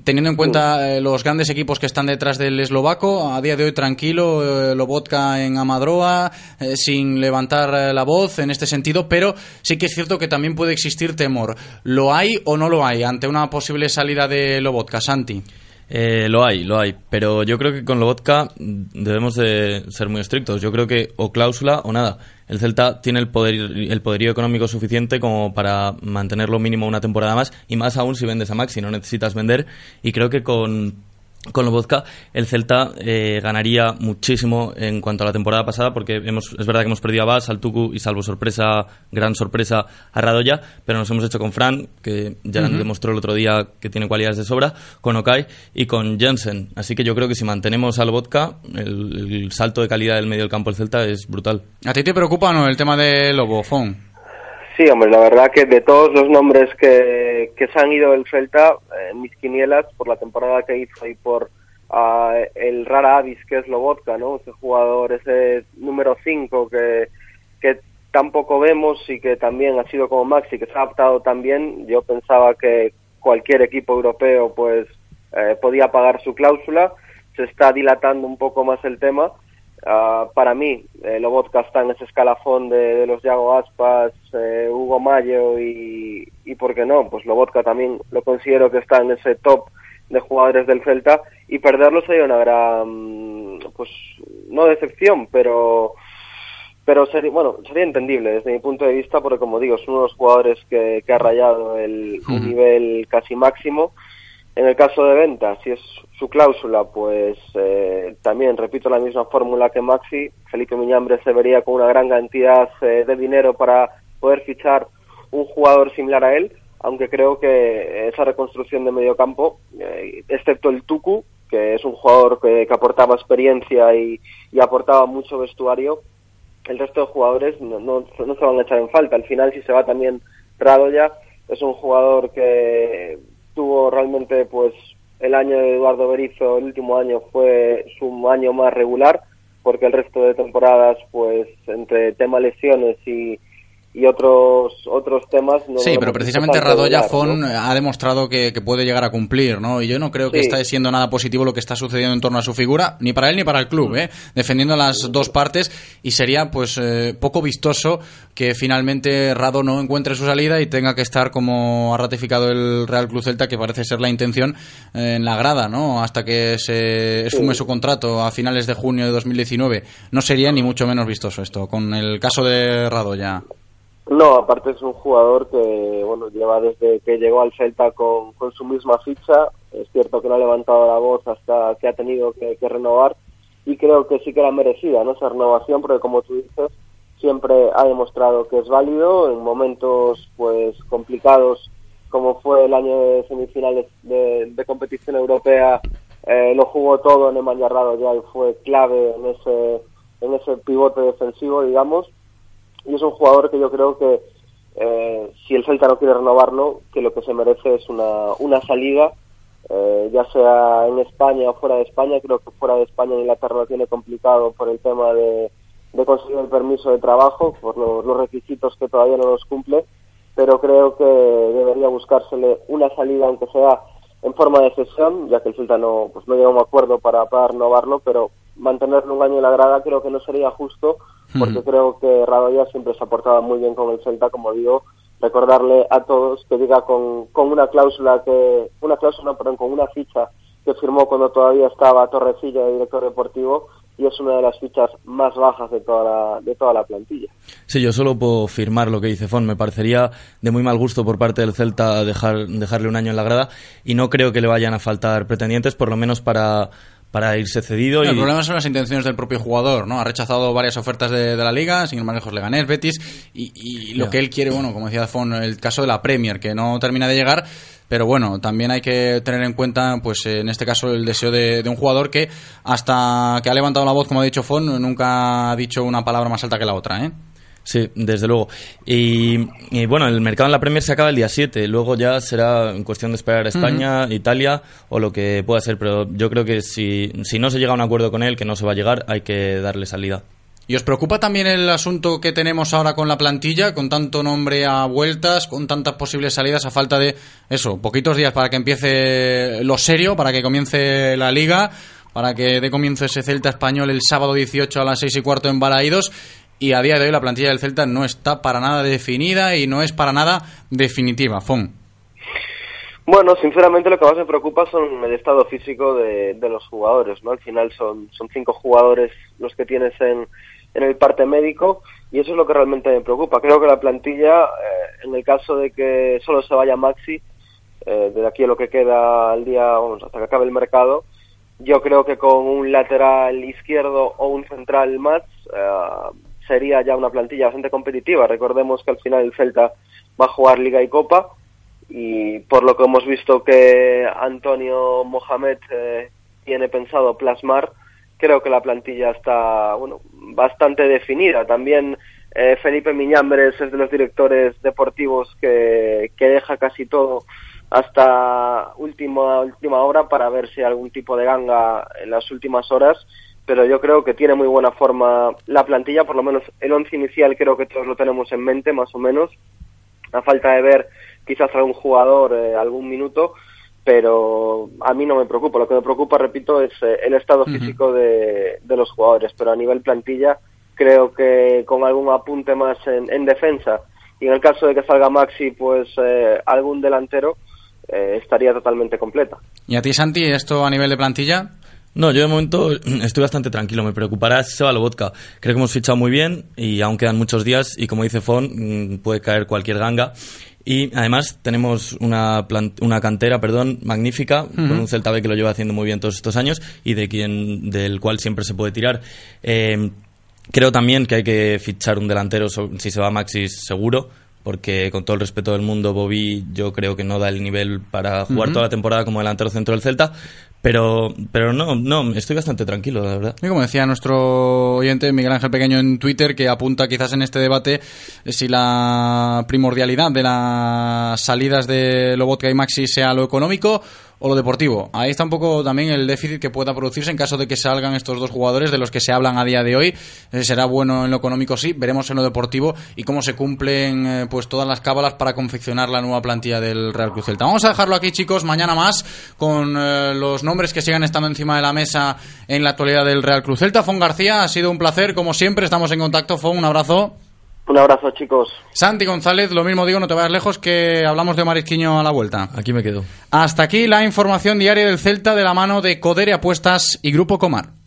teniendo en cuenta eh, los grandes equipos que están detrás del eslovaco. A día de hoy tranquilo, eh, Lobotka en Amadroa, sin levantar la voz en este sentido, pero sí que es cierto que también puede existir temor. ¿Lo hay o no lo hay ante una posible salida de Lobotka, Santi? Eh, lo hay, lo hay, pero yo creo que con Lobotka debemos de ser muy estrictos. Yo creo que o cláusula o nada. El Celta tiene el, poder, el poderío económico suficiente como para mantenerlo mínimo una temporada más y más aún si vendes a Maxi, no necesitas vender y creo que con con Lobozka el Celta eh, ganaría muchísimo en cuanto a la temporada pasada porque hemos, es verdad que hemos perdido a Bas, al Tucu y salvo sorpresa, gran sorpresa a Radoya, pero nos hemos hecho con Fran, que ya demostró el otro día que tiene cualidades de sobra, con Okai y con Jensen. Así que yo creo que si mantenemos a Lobotka, el, el salto de calidad del medio del campo del Celta es brutal. ¿A ti te preocupa no el tema de Lobofón? Sí, hombre, la verdad que de todos los nombres que, que se han ido del Celta, eh, mis quinielas, por la temporada que hizo y por uh, el rara avis que es Lobotka, ¿no? Ese jugador, ese número 5 que, que tampoco vemos y que también ha sido como Maxi, que se ha adaptado también. Yo pensaba que cualquier equipo europeo pues eh, podía pagar su cláusula. Se está dilatando un poco más el tema Uh, para mí, eh, Lobotka está en ese escalafón de, los Yago Aspas, eh, Hugo Mayo y, y, ¿por qué no? Pues Lobotka también lo considero que está en ese top de jugadores del Celta y perderlo sería una gran, pues, no decepción, pero pero sería, bueno, sería entendible desde mi punto de vista porque como digo, son unos jugadores que, que ha rayado el, un nivel casi máximo en el caso de venta, si es su cláusula, pues eh, también repito la misma fórmula que Maxi. Felipe Miñambre se vería con una gran cantidad eh, de dinero para poder fichar un jugador similar a él, aunque creo que esa reconstrucción de medio campo, eh, excepto el Tucu, que es un jugador que, que aportaba experiencia y, y, aportaba mucho vestuario, el resto de jugadores no, no, no, se van a echar en falta. Al final, si se va también Radoya, es un jugador que tuvo realmente pues el año de Eduardo Berizzo, el último año fue su año más regular, porque el resto de temporadas, pues entre tema lesiones y, y otros otros temas. No sí, pero precisamente Radoya Fon ha demostrado que, que, puede llegar a cumplir, ¿no? Y yo no creo que sí. esté siendo nada positivo lo que está sucediendo en torno a su figura, ni para él ni para el club, ¿eh? Defendiendo las dos partes y sería, pues, eh, poco vistoso que finalmente Rado no encuentre su salida y tenga que estar, como ha ratificado el Real Club Celta, que parece ser la intención, eh, en la grada, ¿no? Hasta que se esfume sí. su contrato a finales de junio de 2019. No sería ni mucho menos vistoso esto, con el caso de Radoya. No, aparte es un jugador que bueno lleva desde que llegó al Celta con, con, su misma ficha. Es cierto que no ha levantado la voz hasta que ha tenido que, renovar y creo que sí que era merecida ¿no? esa renovación porque como tú dices siempre ha demostrado que es válido en momentos pues complicados como fue el año de semifinales de, competición europea eh, lo jugó todo en el ya y fue clave en ese en ese pivote defensivo digamos y es un jugador que yo creo que eh, si el Celta no quiere renovarlo, que lo que se merece es una, una salida, eh, ya sea en España o fuera de España. Creo que fuera de España Inglaterra lo tiene complicado por el tema de, de conseguir el permiso de trabajo, por lo, los requisitos que todavía no los cumple, pero creo que debería buscársele una salida, aunque sea en forma de cesión, ya que el Celta no, pues no llegó a un acuerdo para, para renovarlo, pero mantenerlo un año en la grada creo que no sería justo porque creo que Radoya siempre se ha portado muy bien con el Celta, como digo, recordarle a todos que diga con, con una cláusula que, una cláusula, perdón, con una ficha que firmó cuando todavía estaba Torrecilla de director deportivo y es una de las fichas más bajas de toda la, de toda la plantilla. Sí, yo solo puedo firmar lo que dice Fon. Me parecería de muy mal gusto por parte del Celta dejar, dejarle un año en la grada y no creo que le vayan a faltar pretendientes, por lo menos para para irse cedido. No, y... El problema son las intenciones del propio jugador, ¿no? Ha rechazado varias ofertas de, de la liga, sin ir más lejos Leganés, Betis, y, y lo yeah. que él quiere, bueno, como decía Fon, el caso de la Premier, que no termina de llegar, pero bueno, también hay que tener en cuenta, pues en este caso, el deseo de, de, un jugador que hasta que ha levantado la voz, como ha dicho Fon, nunca ha dicho una palabra más alta que la otra, ¿eh? Sí, desde luego. Y, y, bueno, el mercado en la Premier se acaba el día 7. Luego ya será en cuestión de esperar a España, uh -huh. Italia o lo que pueda ser. Pero yo creo que si, si no se llega a un acuerdo con él, que no se va a llegar, hay que darle salida. ¿Y os preocupa también el asunto que tenemos ahora con la plantilla, con tanto nombre a vueltas, con tantas posibles salidas a falta de eso, poquitos días para que empiece lo serio, para que comience la liga, para que dé comienzo ese Celta español el sábado 18 a las 6 y cuarto en Balaídos? Y a día de hoy la plantilla del Celta no está para nada definida y no es para nada definitiva. Fon. Bueno, sinceramente lo que más me preocupa son el estado físico de, los jugadores, ¿no? Al final son, son cinco jugadores los que tienes en, en el parte médico y eso es lo que realmente me preocupa. Creo que la plantilla, eh, en el caso de que solo se vaya Maxi, eh, de aquí a lo que queda al día, hasta que acabe el mercado, yo creo que con un lateral izquierdo o un central más, eh, sería ya una plantilla bastante competitiva. Recordemos que al final el Celta va a jugar Liga y Copa y por lo que hemos visto que Antonio Mohamed eh, tiene pensado plasmar, creo que la plantilla está bueno bastante definida. También eh, Felipe Miñambres es de los directores deportivos que, que deja casi todo hasta última última hora para ver si hay algún tipo de ganga en las últimas horas pero yo creo que tiene muy buena forma la plantilla, por lo menos el once inicial creo que todos lo tenemos en mente, más o menos, a falta de ver quizás algún jugador eh, algún minuto, pero a mí no me preocupa, lo que me preocupa, repito, es eh, el estado uh -huh. físico de, de, los jugadores, pero a nivel plantilla creo que con algún apunte más en, en defensa y en el caso de que salga Maxi, pues eh, algún delantero, eh, estaría totalmente completa. ¿Y a ti, Santi, esto a nivel de plantilla? No, yo de momento estoy bastante tranquilo. Me preocupará si se va la vodka. Creo que hemos fichado muy bien y aún quedan muchos días y como dice Fon, mm, puede caer cualquier ganga. Y además tenemos una, una cantera perdón, magnífica, uh -huh. con un Celta B que lo lleva haciendo muy bien todos estos años y de quien, del cual siempre se puede tirar. Eh, creo también que hay que fichar un delantero, si se va Maxis seguro, porque con todo el respeto del mundo, Bobby yo creo que no da el nivel para jugar uh -huh. toda la temporada como delantero centro del Celta, Pero, pero no, no, estoy bastante tranquilo, la verdad. Y como decía nuestro oyente Miguel Ángel Pequeño en Twitter, que apunta quizás en este debate eh, si la primordialidad de las salidas de Lobotka y Maxi sea lo económico o lo deportivo. Ahí está un poco también el déficit que pueda producirse en caso de que salgan estos dos jugadores de los que se hablan a día de hoy. Eh, será bueno en lo económico, sí. Veremos en lo deportivo y cómo se cumplen eh, pues todas las cábalas para confeccionar la nueva plantilla del Real Cruz Celta. Vamos a dejarlo aquí, chicos, mañana más con eh, los nombres que sigan estando encima de la mesa en la actualidad del Real Cruz Celta. Fon García, ha sido un placer, como siempre. Estamos en contacto. Fon, un abrazo. Un abrazo, chicos. Santi González, lo mismo digo, no te vayas lejos que hablamos de Marisquiño a la vuelta. Aquí me quedo. Hasta aquí la información diaria del Celta de la mano de Codere Apuestas y Grupo Comar.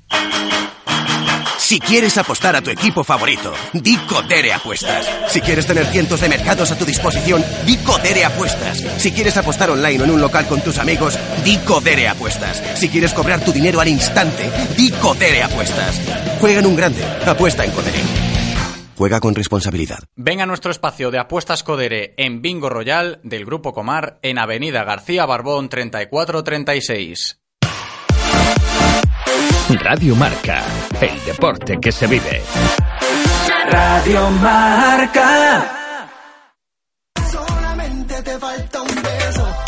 Si quieres apostar a tu equipo favorito, di Codere Apuestas. Si quieres tener cientos de mercados a tu disposición, di Codere Apuestas. Si quieres apostar online o en un local con tus amigos, di Codere Apuestas. Si quieres cobrar tu dinero al instante, di Codere Apuestas. Juega en un grande, apuesta en Codere. Juega con responsabilidad. Venga a nuestro espacio de apuestas Codere en Bingo Royal del Grupo Comar en Avenida García Barbón 3436. Radio Marca, el deporte que se vive. Radio Marca.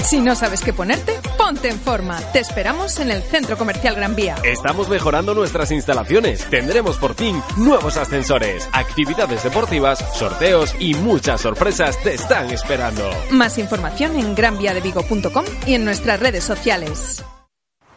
Si no sabes qué ponerte, ponte en forma. Te esperamos en el Centro Comercial Gran Vía. Estamos mejorando nuestras instalaciones. Tendremos por fin nuevos ascensores, actividades deportivas, sorteos y muchas sorpresas te están esperando. Más información en granviadevigo.com y en nuestras redes sociales.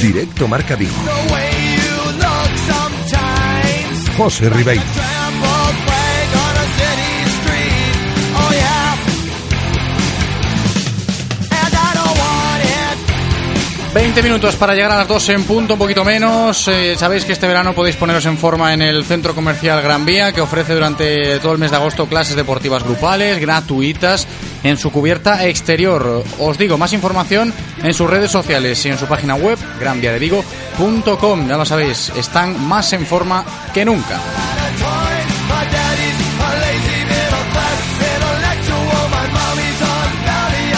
Directo Marca Vigo. José Ribeiro. 20 minutos para llegar a las 2 en punto, un poquito menos. Eh, Sabéis que este verano podéis poneros en forma en el Centro Comercial Gran Vía, que ofrece durante todo el mes de agosto clases deportivas grupales, gratuitas, en su cubierta exterior. Os digo, más información en sus redes sociales y en su página web, granviadevigo.com. Ya lo sabéis, están más en forma que nunca.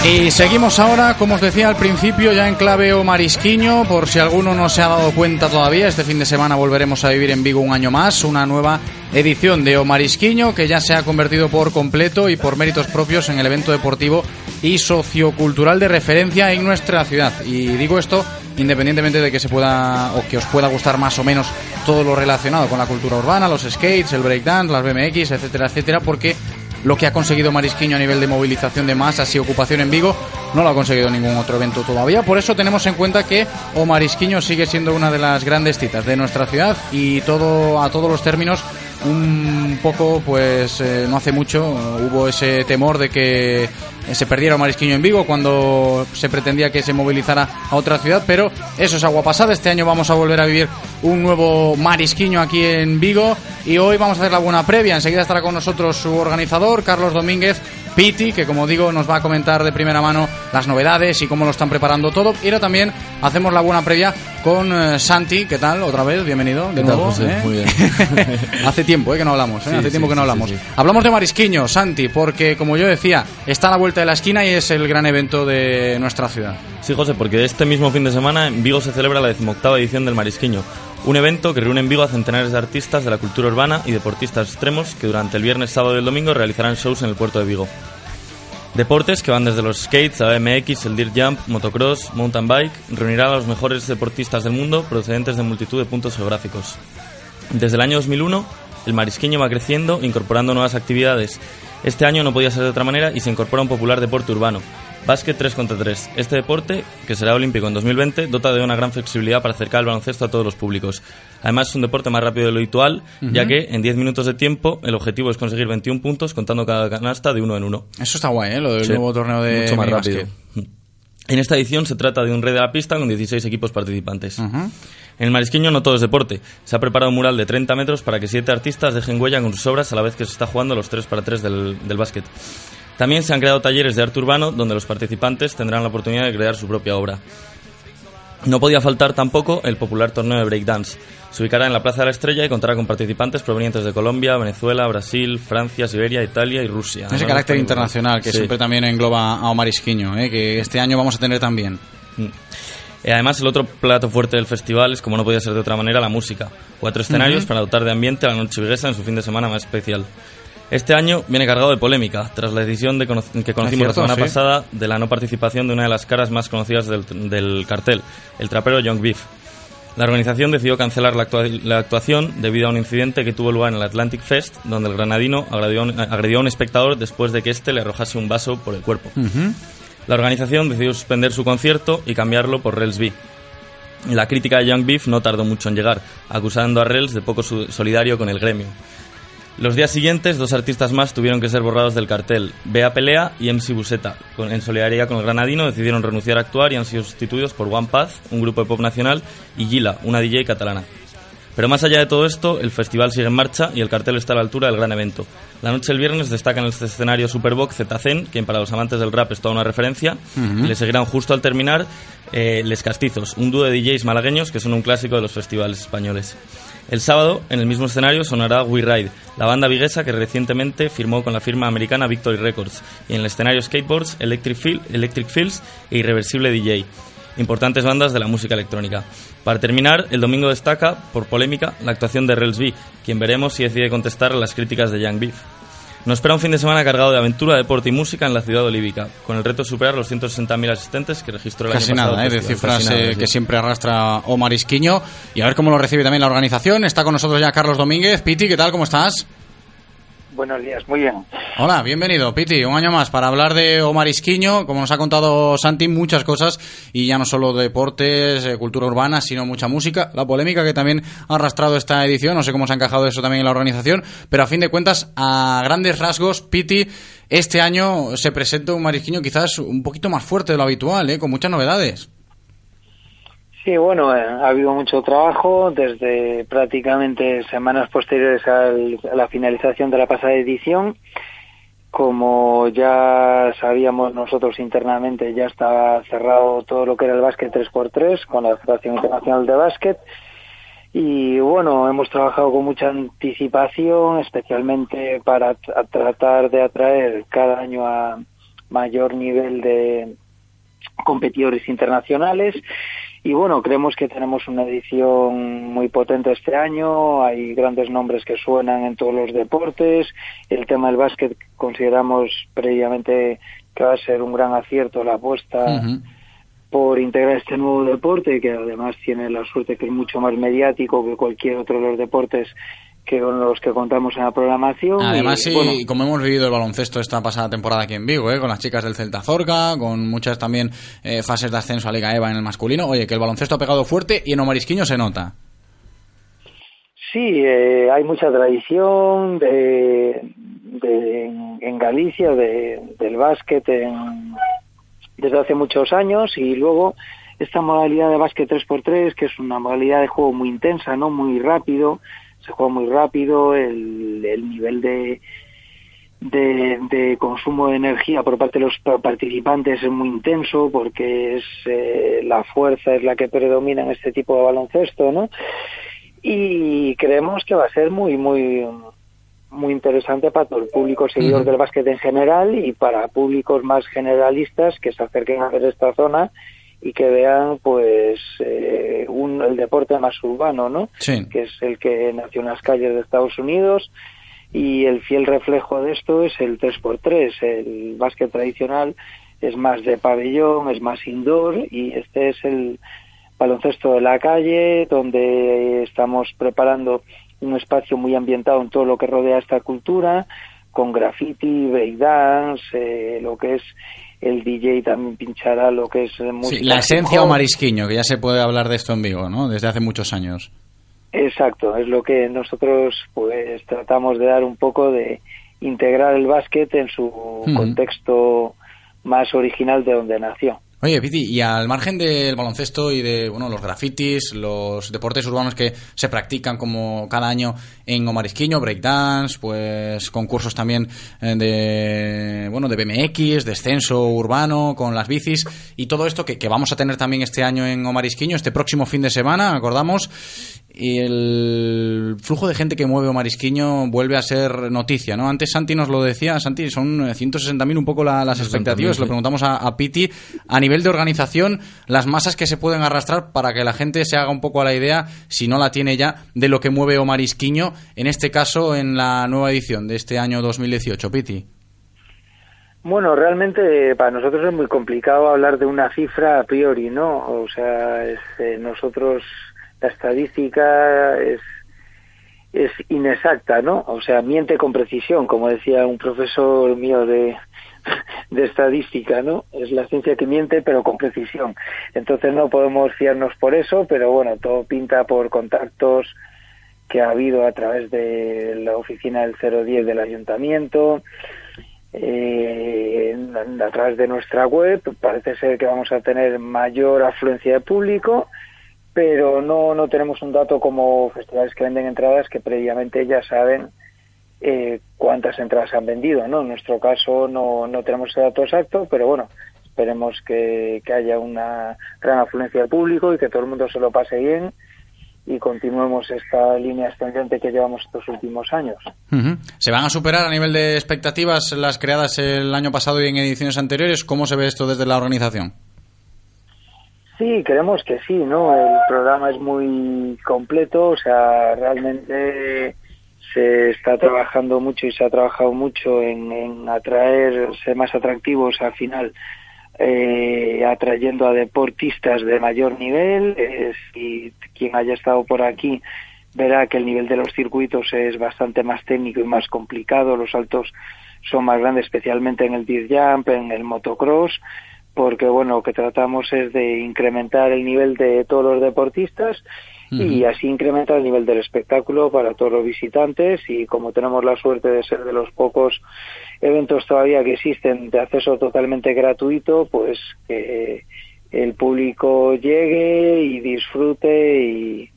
Y seguimos ahora, como os decía al principio, ya en clave o marisquiño, por si alguno no se ha dado cuenta todavía, este fin de semana volveremos a vivir en Vigo un año más, una nueva edición de O Marisquiño que ya se ha convertido por completo y por méritos propios en el evento deportivo y sociocultural de referencia en nuestra ciudad. Y digo esto independientemente de que se pueda o que os pueda gustar más o menos todo lo relacionado con la cultura urbana, los skates, el breakdance, las BMX, etcétera, etcétera, porque lo que ha conseguido Marisquiño a nivel de movilización de masas y ocupación en Vigo no lo ha conseguido ningún otro evento todavía. Por eso tenemos en cuenta que O Marisquiño sigue siendo una de las grandes citas de nuestra ciudad y todo a todos los términos un poco, pues eh, no hace mucho hubo ese temor de que se perdiera Marisquiño en Vigo cuando se pretendía que se movilizara a otra ciudad, pero eso es agua pasada. Este año vamos a volver a vivir un nuevo Marisquiño aquí en Vigo y hoy vamos a hacer la buena previa. Enseguida estará con nosotros su organizador, Carlos Domínguez. Piti, que como digo nos va a comentar de primera mano las novedades y cómo lo están preparando todo. Y ahora también hacemos la buena previa con eh, Santi, ¿qué tal? Otra vez, bienvenido de ¿Qué tal, nuevo. José? ¿eh? Muy bien. Hace tiempo eh, que no hablamos, ¿eh? Sí, hace sí, tiempo que no hablamos. sí. Hablamos de Marisquiño, Santi, porque como yo decía, está a la vuelta de la esquina y es el gran evento de nuestra ciudad. Sí, José, porque este mismo fin de semana en Vigo se celebra la decimoctava edición del Marisquiño, un evento que reúne en Vigo a centenares de artistas de la cultura urbana y deportistas extremos que durante el viernes, sábado y el domingo realizarán shows en el puerto de Vigo. Deportes que van desde los skates a BMX, el dirt jump, motocross, mountain bike, reunirá a los mejores deportistas del mundo procedentes de multitud de puntos geográficos. Desde el año 2001, el marisqueño va creciendo, incorporando nuevas actividades. Este año no podía ser de otra manera y se incorpora un popular deporte urbano, básquet 3 contra 3. Este deporte, que será olímpico en 2020, dota de una gran flexibilidad para acercar el baloncesto a todos los públicos. Además es un deporte más rápido de lo habitual, ya que en 10 minutos de tiempo el objetivo es conseguir 21 puntos contando cada canasta de uno en uno. Eso está guay, ¿eh? Lo del Sí, nuevo torneo de mucho más rápido. En esta edición se trata de un rey de la pista con 16 equipos participantes. En el Marisqueño no todo es deporte. Se ha preparado un mural de 30 metros para que siete artistas dejen huella con sus obras a la vez que se está jugando los 3 para 3 del, del básquet. También se han creado talleres de arte urbano donde los participantes tendrán la oportunidad de crear su propia obra. No podía faltar tampoco el popular torneo de breakdance. Se ubicará en la Plaza de la Estrella y contará con participantes provenientes de Colombia, Venezuela, Brasil, Francia, Siberia, Italia y Rusia. Ese No carácter internacional que Sí. siempre también engloba a Omar Isquiño, ¿eh? que este año vamos a tener también. Eh, además, el otro plato fuerte del festival es, como no podía ser de otra manera, la música. Cuatro escenarios para dotar de ambiente a la noche viguesa en su fin de semana más especial. Este año viene cargado de polémica, tras la decisión de cono- que conocimos cierto, la semana sí. pasada de la no participación de una de las caras más conocidas del, del cartel, el trapero Young Beef. La organización decidió cancelar la, actua- la actuación debido a un incidente que tuvo lugar en el Atlantic Fest, donde el granadino agredió a un, agredió a un espectador después de que éste le arrojase un vaso por el cuerpo. La organización decidió suspender su concierto y cambiarlo por Rels B. La crítica de Young Beef no tardó mucho en llegar, acusando a Rels de poco solidario con el gremio. Los días siguientes, dos artistas más tuvieron que ser borrados del cartel. Bea Pelea y MC Buseta, en solidaridad con el granadino, decidieron renunciar a actuar y han sido sustituidos por One Path, un grupo de pop nacional, y Gila, una DJ catalana. Pero más allá de todo esto, el festival sigue en marcha y el cartel está a la altura del gran evento. La noche del viernes destaca en el escenario Superbox Zetacen, quien para los amantes del rap es toda una referencia, Ujú. y le seguirán justo al terminar eh, Les Castizos, un dúo de DJs malagueños que son un clásico de los festivales españoles. El sábado, en el mismo escenario, sonará We Ride, la banda viguesa que recientemente firmó con la firma americana Victory Records, y en el escenario Skateboards, Electric, Feel- Electric Fields e Irreversible DJ, importantes bandas de la música electrónica. Para terminar, el domingo destaca, por polémica, la actuación de Rels B, quien veremos si decide contestar a las críticas de Young Beef. Nos espera un fin de semana cargado de aventura, deporte y música en la ciudad olívica, con el reto de superar los 160.000 asistentes que registró el Casi año pasado. nada, ¿eh? de cifras nada, eh, sí. que siempre arrastra Omar Isquiño. Y a ver cómo lo recibe también la organización. Está con nosotros ya Carlos Domínguez. Piti, ¿qué tal? ¿Cómo estás? Buenos días, muy bien. Hola, bienvenido, Piti. Un año más para hablar de Omar Isquiño. Como nos ha contado Santi, muchas cosas. Y ya no solo deportes, eh, cultura urbana, sino mucha música. La polémica que también ha arrastrado esta edición. No sé cómo se ha encajado eso también en la organización. Pero a fin de cuentas, a grandes rasgos, Piti, este año se presenta un Marisquiño quizás un poquito más fuerte de lo habitual, ¿eh? con muchas novedades. Sí, bueno, eh, ha habido mucho trabajo desde prácticamente semanas posteriores a la finalización de la pasada edición. Como ya sabíamos nosotros internamente, ya estaba cerrado todo lo que era el básquet 3x3 con la Federación Internacional de Básquet. Y bueno, hemos trabajado con mucha anticipación, especialmente para tra- tratar de atraer cada año a mayor nivel de competidores internacionales. Y bueno, creemos que tenemos una edición muy potente este año. Hay grandes nombres que suenan en todos los deportes. El tema del básquet consideramos previamente que va a ser un gran acierto la apuesta por integrar este nuevo deporte, que además tiene la suerte que es mucho más mediático que cualquier otro de los deportes que con los que contamos en la programación. Además, Y, sí, bueno, como hemos vivido el baloncesto esta pasada temporada aquí en Vigo, ¿eh? con las chicas del Celta Zorca, con muchas también eh, fases de ascenso a Liga EVA en el masculino. Oye, que el baloncesto ha pegado fuerte y en Omarisquiño se nota. Sí, eh, hay mucha tradición de, de- en, en Galicia de, del básquet en- desde hace muchos años y luego esta modalidad de básquet 3x3 que es una modalidad de juego muy intensa, no muy rápido, se juega muy rápido, el, el nivel de, de, de consumo de energía por parte de los pa- participantes es muy intenso porque es eh, la fuerza es la que predomina en este tipo de baloncesto, ¿no? y creemos que va a ser muy muy muy interesante para todo el público seguidor del básquet en general y para públicos más generalistas que se acerquen a ver esta zona y que vean pues eh, un, el deporte más urbano, ¿no? Sí. Que es el que nació en las calles de Estados Unidos y el fiel reflejo de esto es el 3x3, el básquet tradicional es más de pabellón, es más indoor y este es el baloncesto de la calle donde estamos preparando un espacio muy ambientado en todo lo que rodea esta cultura, con graffiti, breakdance, eh, lo que es el DJ también pinchará lo que es música. Sí, la esencia o marisquiño, que ya se puede hablar de esto en vivo, ¿no? Desde hace muchos años. Exacto, es lo que nosotros pues tratamos de dar un poco de integrar el básquet en su contexto más original de donde nació. Oye, Piti, y al margen del baloncesto y de bueno, los grafitis, los deportes urbanos que se practican como cada año en Omarisquiño, breakdance, pues concursos también eh, de bueno, de BMX, descenso urbano con las bicis y todo esto que, que vamos a tener también este año en Omarisquiño, este próximo fin de semana, acordamos, y el flujo de gente que mueve Marisquiño vuelve a ser noticia, ¿no? Antes Santi nos lo decía, Santi, son 160.000 un poco las expectativas, lo preguntamos a, a, Piti, a nivel de organización, las masas que se pueden arrastrar para que la gente se haga un poco a la idea, si no la tiene ya, de lo que mueve Marisquiño, en este caso en la nueva edición de este año 2018, Piti. Bueno, realmente para nosotros es muy complicado hablar de una cifra a priori, ¿no? O sea, es, eh, nosotros la estadística es, es inexacta, ¿no? O sea, miente con precisión, como decía un profesor mío de, de estadística, ¿no? Es la ciencia que miente, pero con precisión. Entonces no podemos fiarnos por eso, pero bueno, todo pinta por contactos que ha habido a través de la oficina del 010 del ayuntamiento, eh, a través de nuestra web. Parece ser que vamos a tener mayor afluencia de público pero no, no tenemos un dato como festivales que venden entradas que previamente ya saben eh, cuántas entradas se han vendido, ¿no? En nuestro caso no, no tenemos ese dato exacto, pero bueno, esperemos que, que haya una gran afluencia de público y que todo el mundo se lo pase bien y continuemos esta línea ascendente que llevamos estos últimos años. ¿Se van a superar a nivel de expectativas las creadas el año pasado y en ediciones anteriores? ¿Cómo se ve esto desde la organización? Sí, creemos que sí, ¿no? El programa es muy completo, o sea, realmente se está trabajando mucho y se ha trabajado mucho en, en atraerse más atractivos al final, eh, atrayendo a deportistas de mayor nivel. quien haya estado por aquí verá que el nivel de los circuitos es bastante más técnico y más complicado, los saltos son más grandes, especialmente en el disc jump, en el motocross porque bueno, lo que tratamos es de incrementar el nivel de todos los deportistas y así incrementar el nivel del espectáculo para todos los visitantes y como tenemos la suerte de ser de los pocos eventos todavía que existen de acceso totalmente gratuito, pues que el público llegue y disfrute y,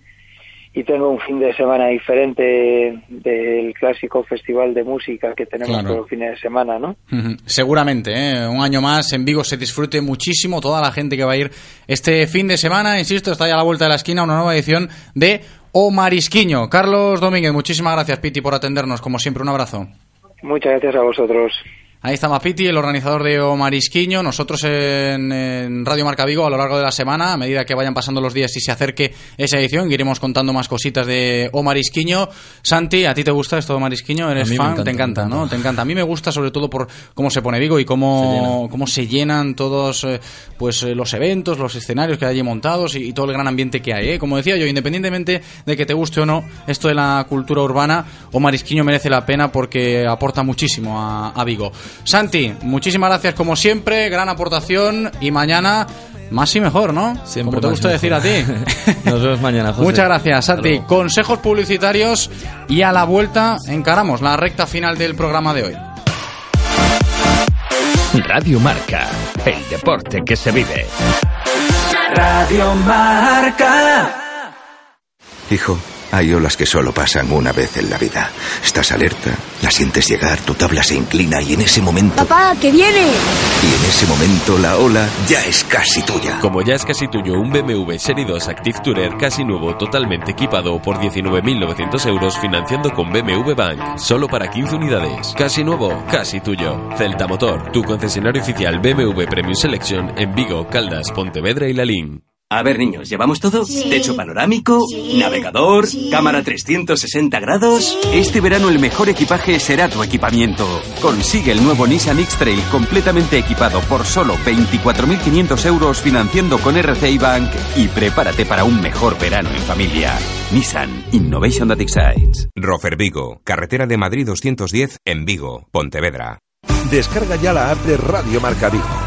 y tengo un fin de semana diferente del clásico festival de música que tenemos claro. todos los fines de semana, ¿no? Seguramente, ¿eh? un año más en Vigo se disfrute muchísimo toda la gente que va a ir este fin de semana, insisto, está ya a la vuelta de la esquina una nueva edición de O Marisquiño. Carlos Domínguez, muchísimas gracias Piti por atendernos, como siempre, un abrazo. Muchas gracias a vosotros. Ahí está Mapiti, el organizador de Omarisquiño. Nosotros en, en, Radio Marca Vigo a lo largo de la semana, a medida que vayan pasando los días y se acerque esa edición, iremos contando más cositas de Omarisquiño. Santi, ¿a ti te gusta esto de Omarisquiño? ¿Eres fan? Encanta, te encanta, encanta, ¿no? Te encanta. A mí me gusta sobre todo por cómo se pone Vigo y cómo se, cómo se llenan todos eh, pues eh, los eventos, los escenarios que hay allí montados y, y, todo el gran ambiente que hay. ¿eh? Como decía yo, independientemente de que te guste o no esto de la cultura urbana, Omarisquiño merece la pena porque aporta muchísimo a, a Vigo. Santi, muchísimas gracias como siempre, gran aportación y mañana más y mejor, ¿no? Siempre como te gusta decir a ti. Nos vemos mañana, José. Muchas gracias, Santi. Consejos publicitarios y a la vuelta encaramos la recta final del programa de hoy. Radio Marca, el deporte que se vive. Radio Marca. Hijo. Hay olas que solo pasan una vez en la vida. Estás alerta, la sientes llegar, tu tabla se inclina y en ese momento... ¡Papá, que viene! Y en ese momento la ola ya es casi tuya. Como ya es casi tuyo un BMW Serie 2 Active Tourer casi nuevo, totalmente equipado por 19.900 euros financiando con BMW Bank. Solo para 15 unidades. Casi nuevo, casi tuyo. Celta Motor, tu concesionario oficial BMW Premium Selection en Vigo, Caldas, Pontevedra y Lalín. A ver, niños, ¿llevamos todo? Techo panorámico, navegador, cámara 360 grados. Este verano el mejor equipaje será tu equipamiento. Consigue el nuevo Nissan X-Trail completamente equipado por solo 24.500 euros financiando con RCI Bank y prepárate para un mejor verano en familia. Nissan Innovation that excites. Rofer Vigo, carretera de Madrid 210 en Vigo, Pontevedra. Descarga ya la app de Radio Marca Vigo.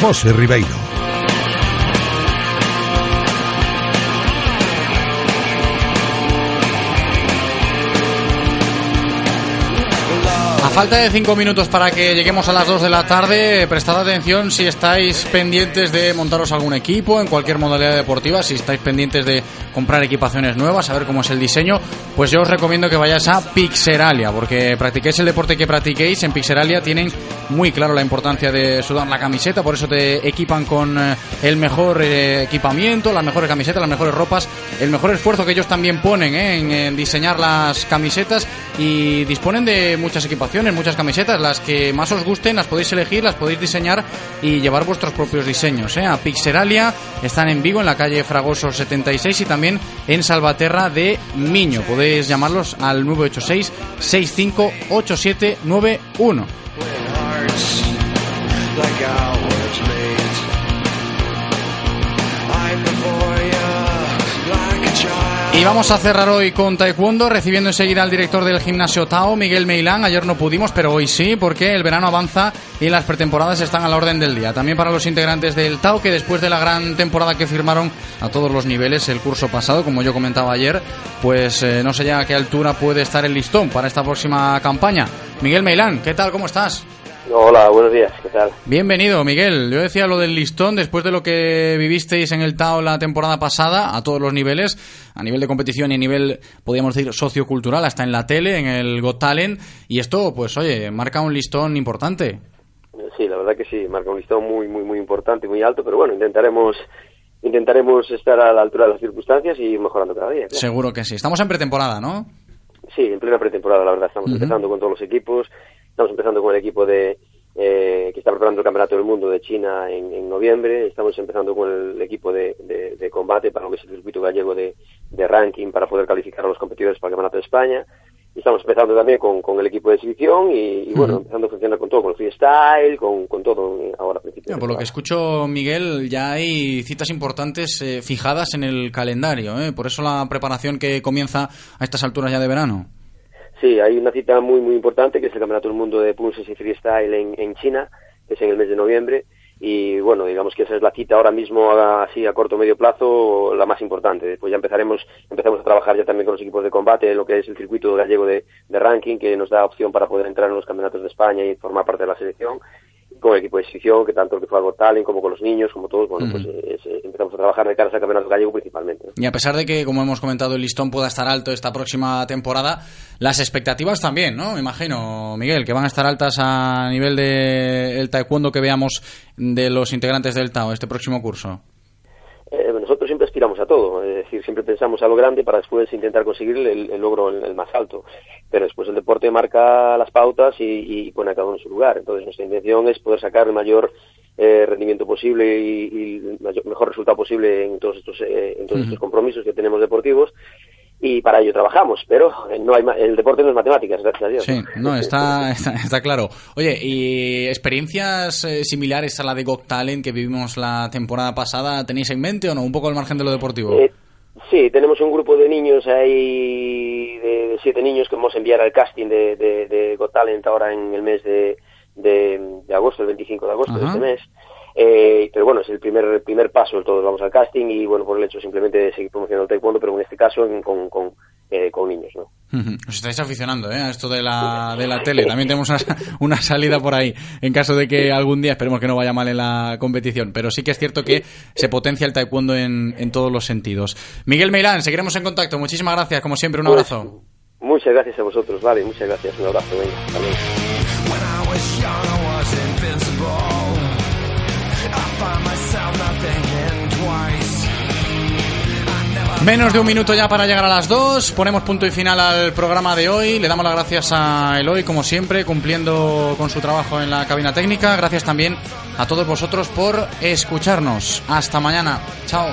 José Ribeiro. Falta de cinco minutos para que lleguemos a las 2 de la tarde, prestad atención si estáis pendientes de montaros algún equipo en cualquier modalidad deportiva, si estáis pendientes de comprar equipaciones nuevas, saber cómo es el diseño, pues yo os recomiendo que vayáis a Pixeralia, porque practiquéis el deporte que practiquéis, en Pixeralia tienen muy claro la importancia de sudar la camiseta, por eso te equipan con eh, el mejor eh, equipamiento, las mejores camisetas, las mejores ropas, el mejor esfuerzo que ellos también ponen eh, en diseñar las camisetas y disponen de muchas equipaciones, muchas camisetas, las que más os gusten, las podéis elegir, las podéis diseñar y llevar vuestros propios diseños. A Pixeralia están en Vigo, en la calle Fragoso 76 y también en Salvaterra de Miño. Podéis llamarlos al 986 658791. Y vamos a cerrar hoy con Taekwondo, recibiendo enseguida al director del gimnasio Tao, Miguel Meilán. Ayer no pudimos, pero hoy sí, porque el verano avanza y las pretemporadas están a la orden del día. También para los integrantes del Tao, que después de la gran temporada que firmaron a todos los niveles el curso pasado, como yo comentaba ayer, pues eh, no sé ya a qué altura puede estar el listón para esta próxima campaña. Miguel Meilán, ¿qué tal? ¿Cómo estás? Hola, buenos días, ¿qué tal? Bienvenido, Miguel. Yo decía lo del listón, después de lo que vivisteis en el Tao la temporada pasada, a todos los niveles, a nivel de competición y a nivel, podríamos decir, sociocultural, hasta en la tele, en el Got Talent, y esto, pues oye, marca un listón importante. Sí, la verdad que sí, marca un listón muy, muy, muy importante, muy alto, pero bueno, intentaremos intentaremos estar a la altura de las circunstancias y mejorando cada día. Seguro que sí. Estamos en pretemporada, ¿no? Sí, en plena pretemporada, la verdad, estamos Ujú. empezando con todos los equipos, estamos empezando con el equipo de eh, que está preparando el Campeonato del Mundo de China en, en noviembre, estamos empezando con el equipo de, de- de combate para lo que es el circuito gallego de, de ranking para poder calificar a los competidores para el Campeonato de España, y estamos empezando también con, con el equipo de exhibición y, y bueno, empezando a funcionar con todo, con el freestyle, con, con todo ahora de Por lo que escucho, Miguel, ya hay citas importantes eh, fijadas en el calendario, ¿eh? Por eso la preparación que comienza a estas alturas ya de verano. Sí, hay una cita muy muy importante que es el Campeonato del Mundo de Punches y Freestyle en, en China, que es en el mes de noviembre. Y bueno, digamos que esa es la cita ahora mismo, así a corto o medio plazo, la más importante. Después ya empezaremos, empezamos a trabajar ya también con los equipos de combate, lo que es el circuito gallego de ranking, que nos da opción para poder entrar en los campeonatos de España y formar parte de la selección. Con el equipo de exhibición, que tanto el que fue algo talent como con los niños, como todos, bueno, pues eh, eh, empezamos a trabajar de cara al campeonato gallego principalmente. Y a pesar de que, como hemos comentado, el listón pueda estar alto esta próxima temporada, las expectativas también, ¿no? Me imagino, Miguel, que van a estar altas a nivel de el taekwondo que veamos de los integrantes del Tao este próximo curso. Eh, nosotros siempre aspiramos a todo, es decir, siempre pensamos a lo grande para después intentar conseguir el, el logro el, el más alto. Pero después el deporte marca las pautas y, y pone a cada uno en su lugar. Entonces nuestra intención es poder sacar el mayor eh, rendimiento posible y, y el mayor- mejor resultado posible en todos estos eh, en todos estos compromisos que tenemos deportivos y para ello trabajamos. Pero eh, no hay el deporte no es matemáticas, gracias a Dios. Sí, no, está, está, está claro. Oye, ¿y experiencias eh, similares a la de Got Talent que vivimos la temporada pasada tenéis en mente o no? Un poco al margen de lo deportivo. Eh, sí, tenemos un grupo de niños ahí, de, de siete niños que vamos a enviar al casting de, de, de Got Talent ahora en el mes de, de, de agosto, el 25 de agosto de este mes. Eh, pero bueno, es el primer el primer paso, todos vamos al casting y bueno, por el hecho simplemente de seguir promocionando el taekwondo, pero en este caso en- con, con, eh, con niños, ¿no? Os estáis aficionando ¿eh? a esto de la, de la tele. También tenemos una, una, salida por ahí en caso de que algún día, esperemos que no vaya mal en la competición. Pero sí que es cierto que se potencia el taekwondo en, en todos los sentidos. Miguel Meilán, seguiremos en contacto. Muchísimas gracias, como siempre, un Pues, abrazo. Muchas gracias a vosotros, vale, muchas gracias, un abrazo, venga, Menos de un minuto ya para llegar a las dos. Ponemos punto y final al programa de hoy. Le damos las gracias a Eloy, como siempre, cumpliendo con su trabajo en la cabina técnica. Gracias también a todos vosotros por escucharnos. Hasta mañana. Chao.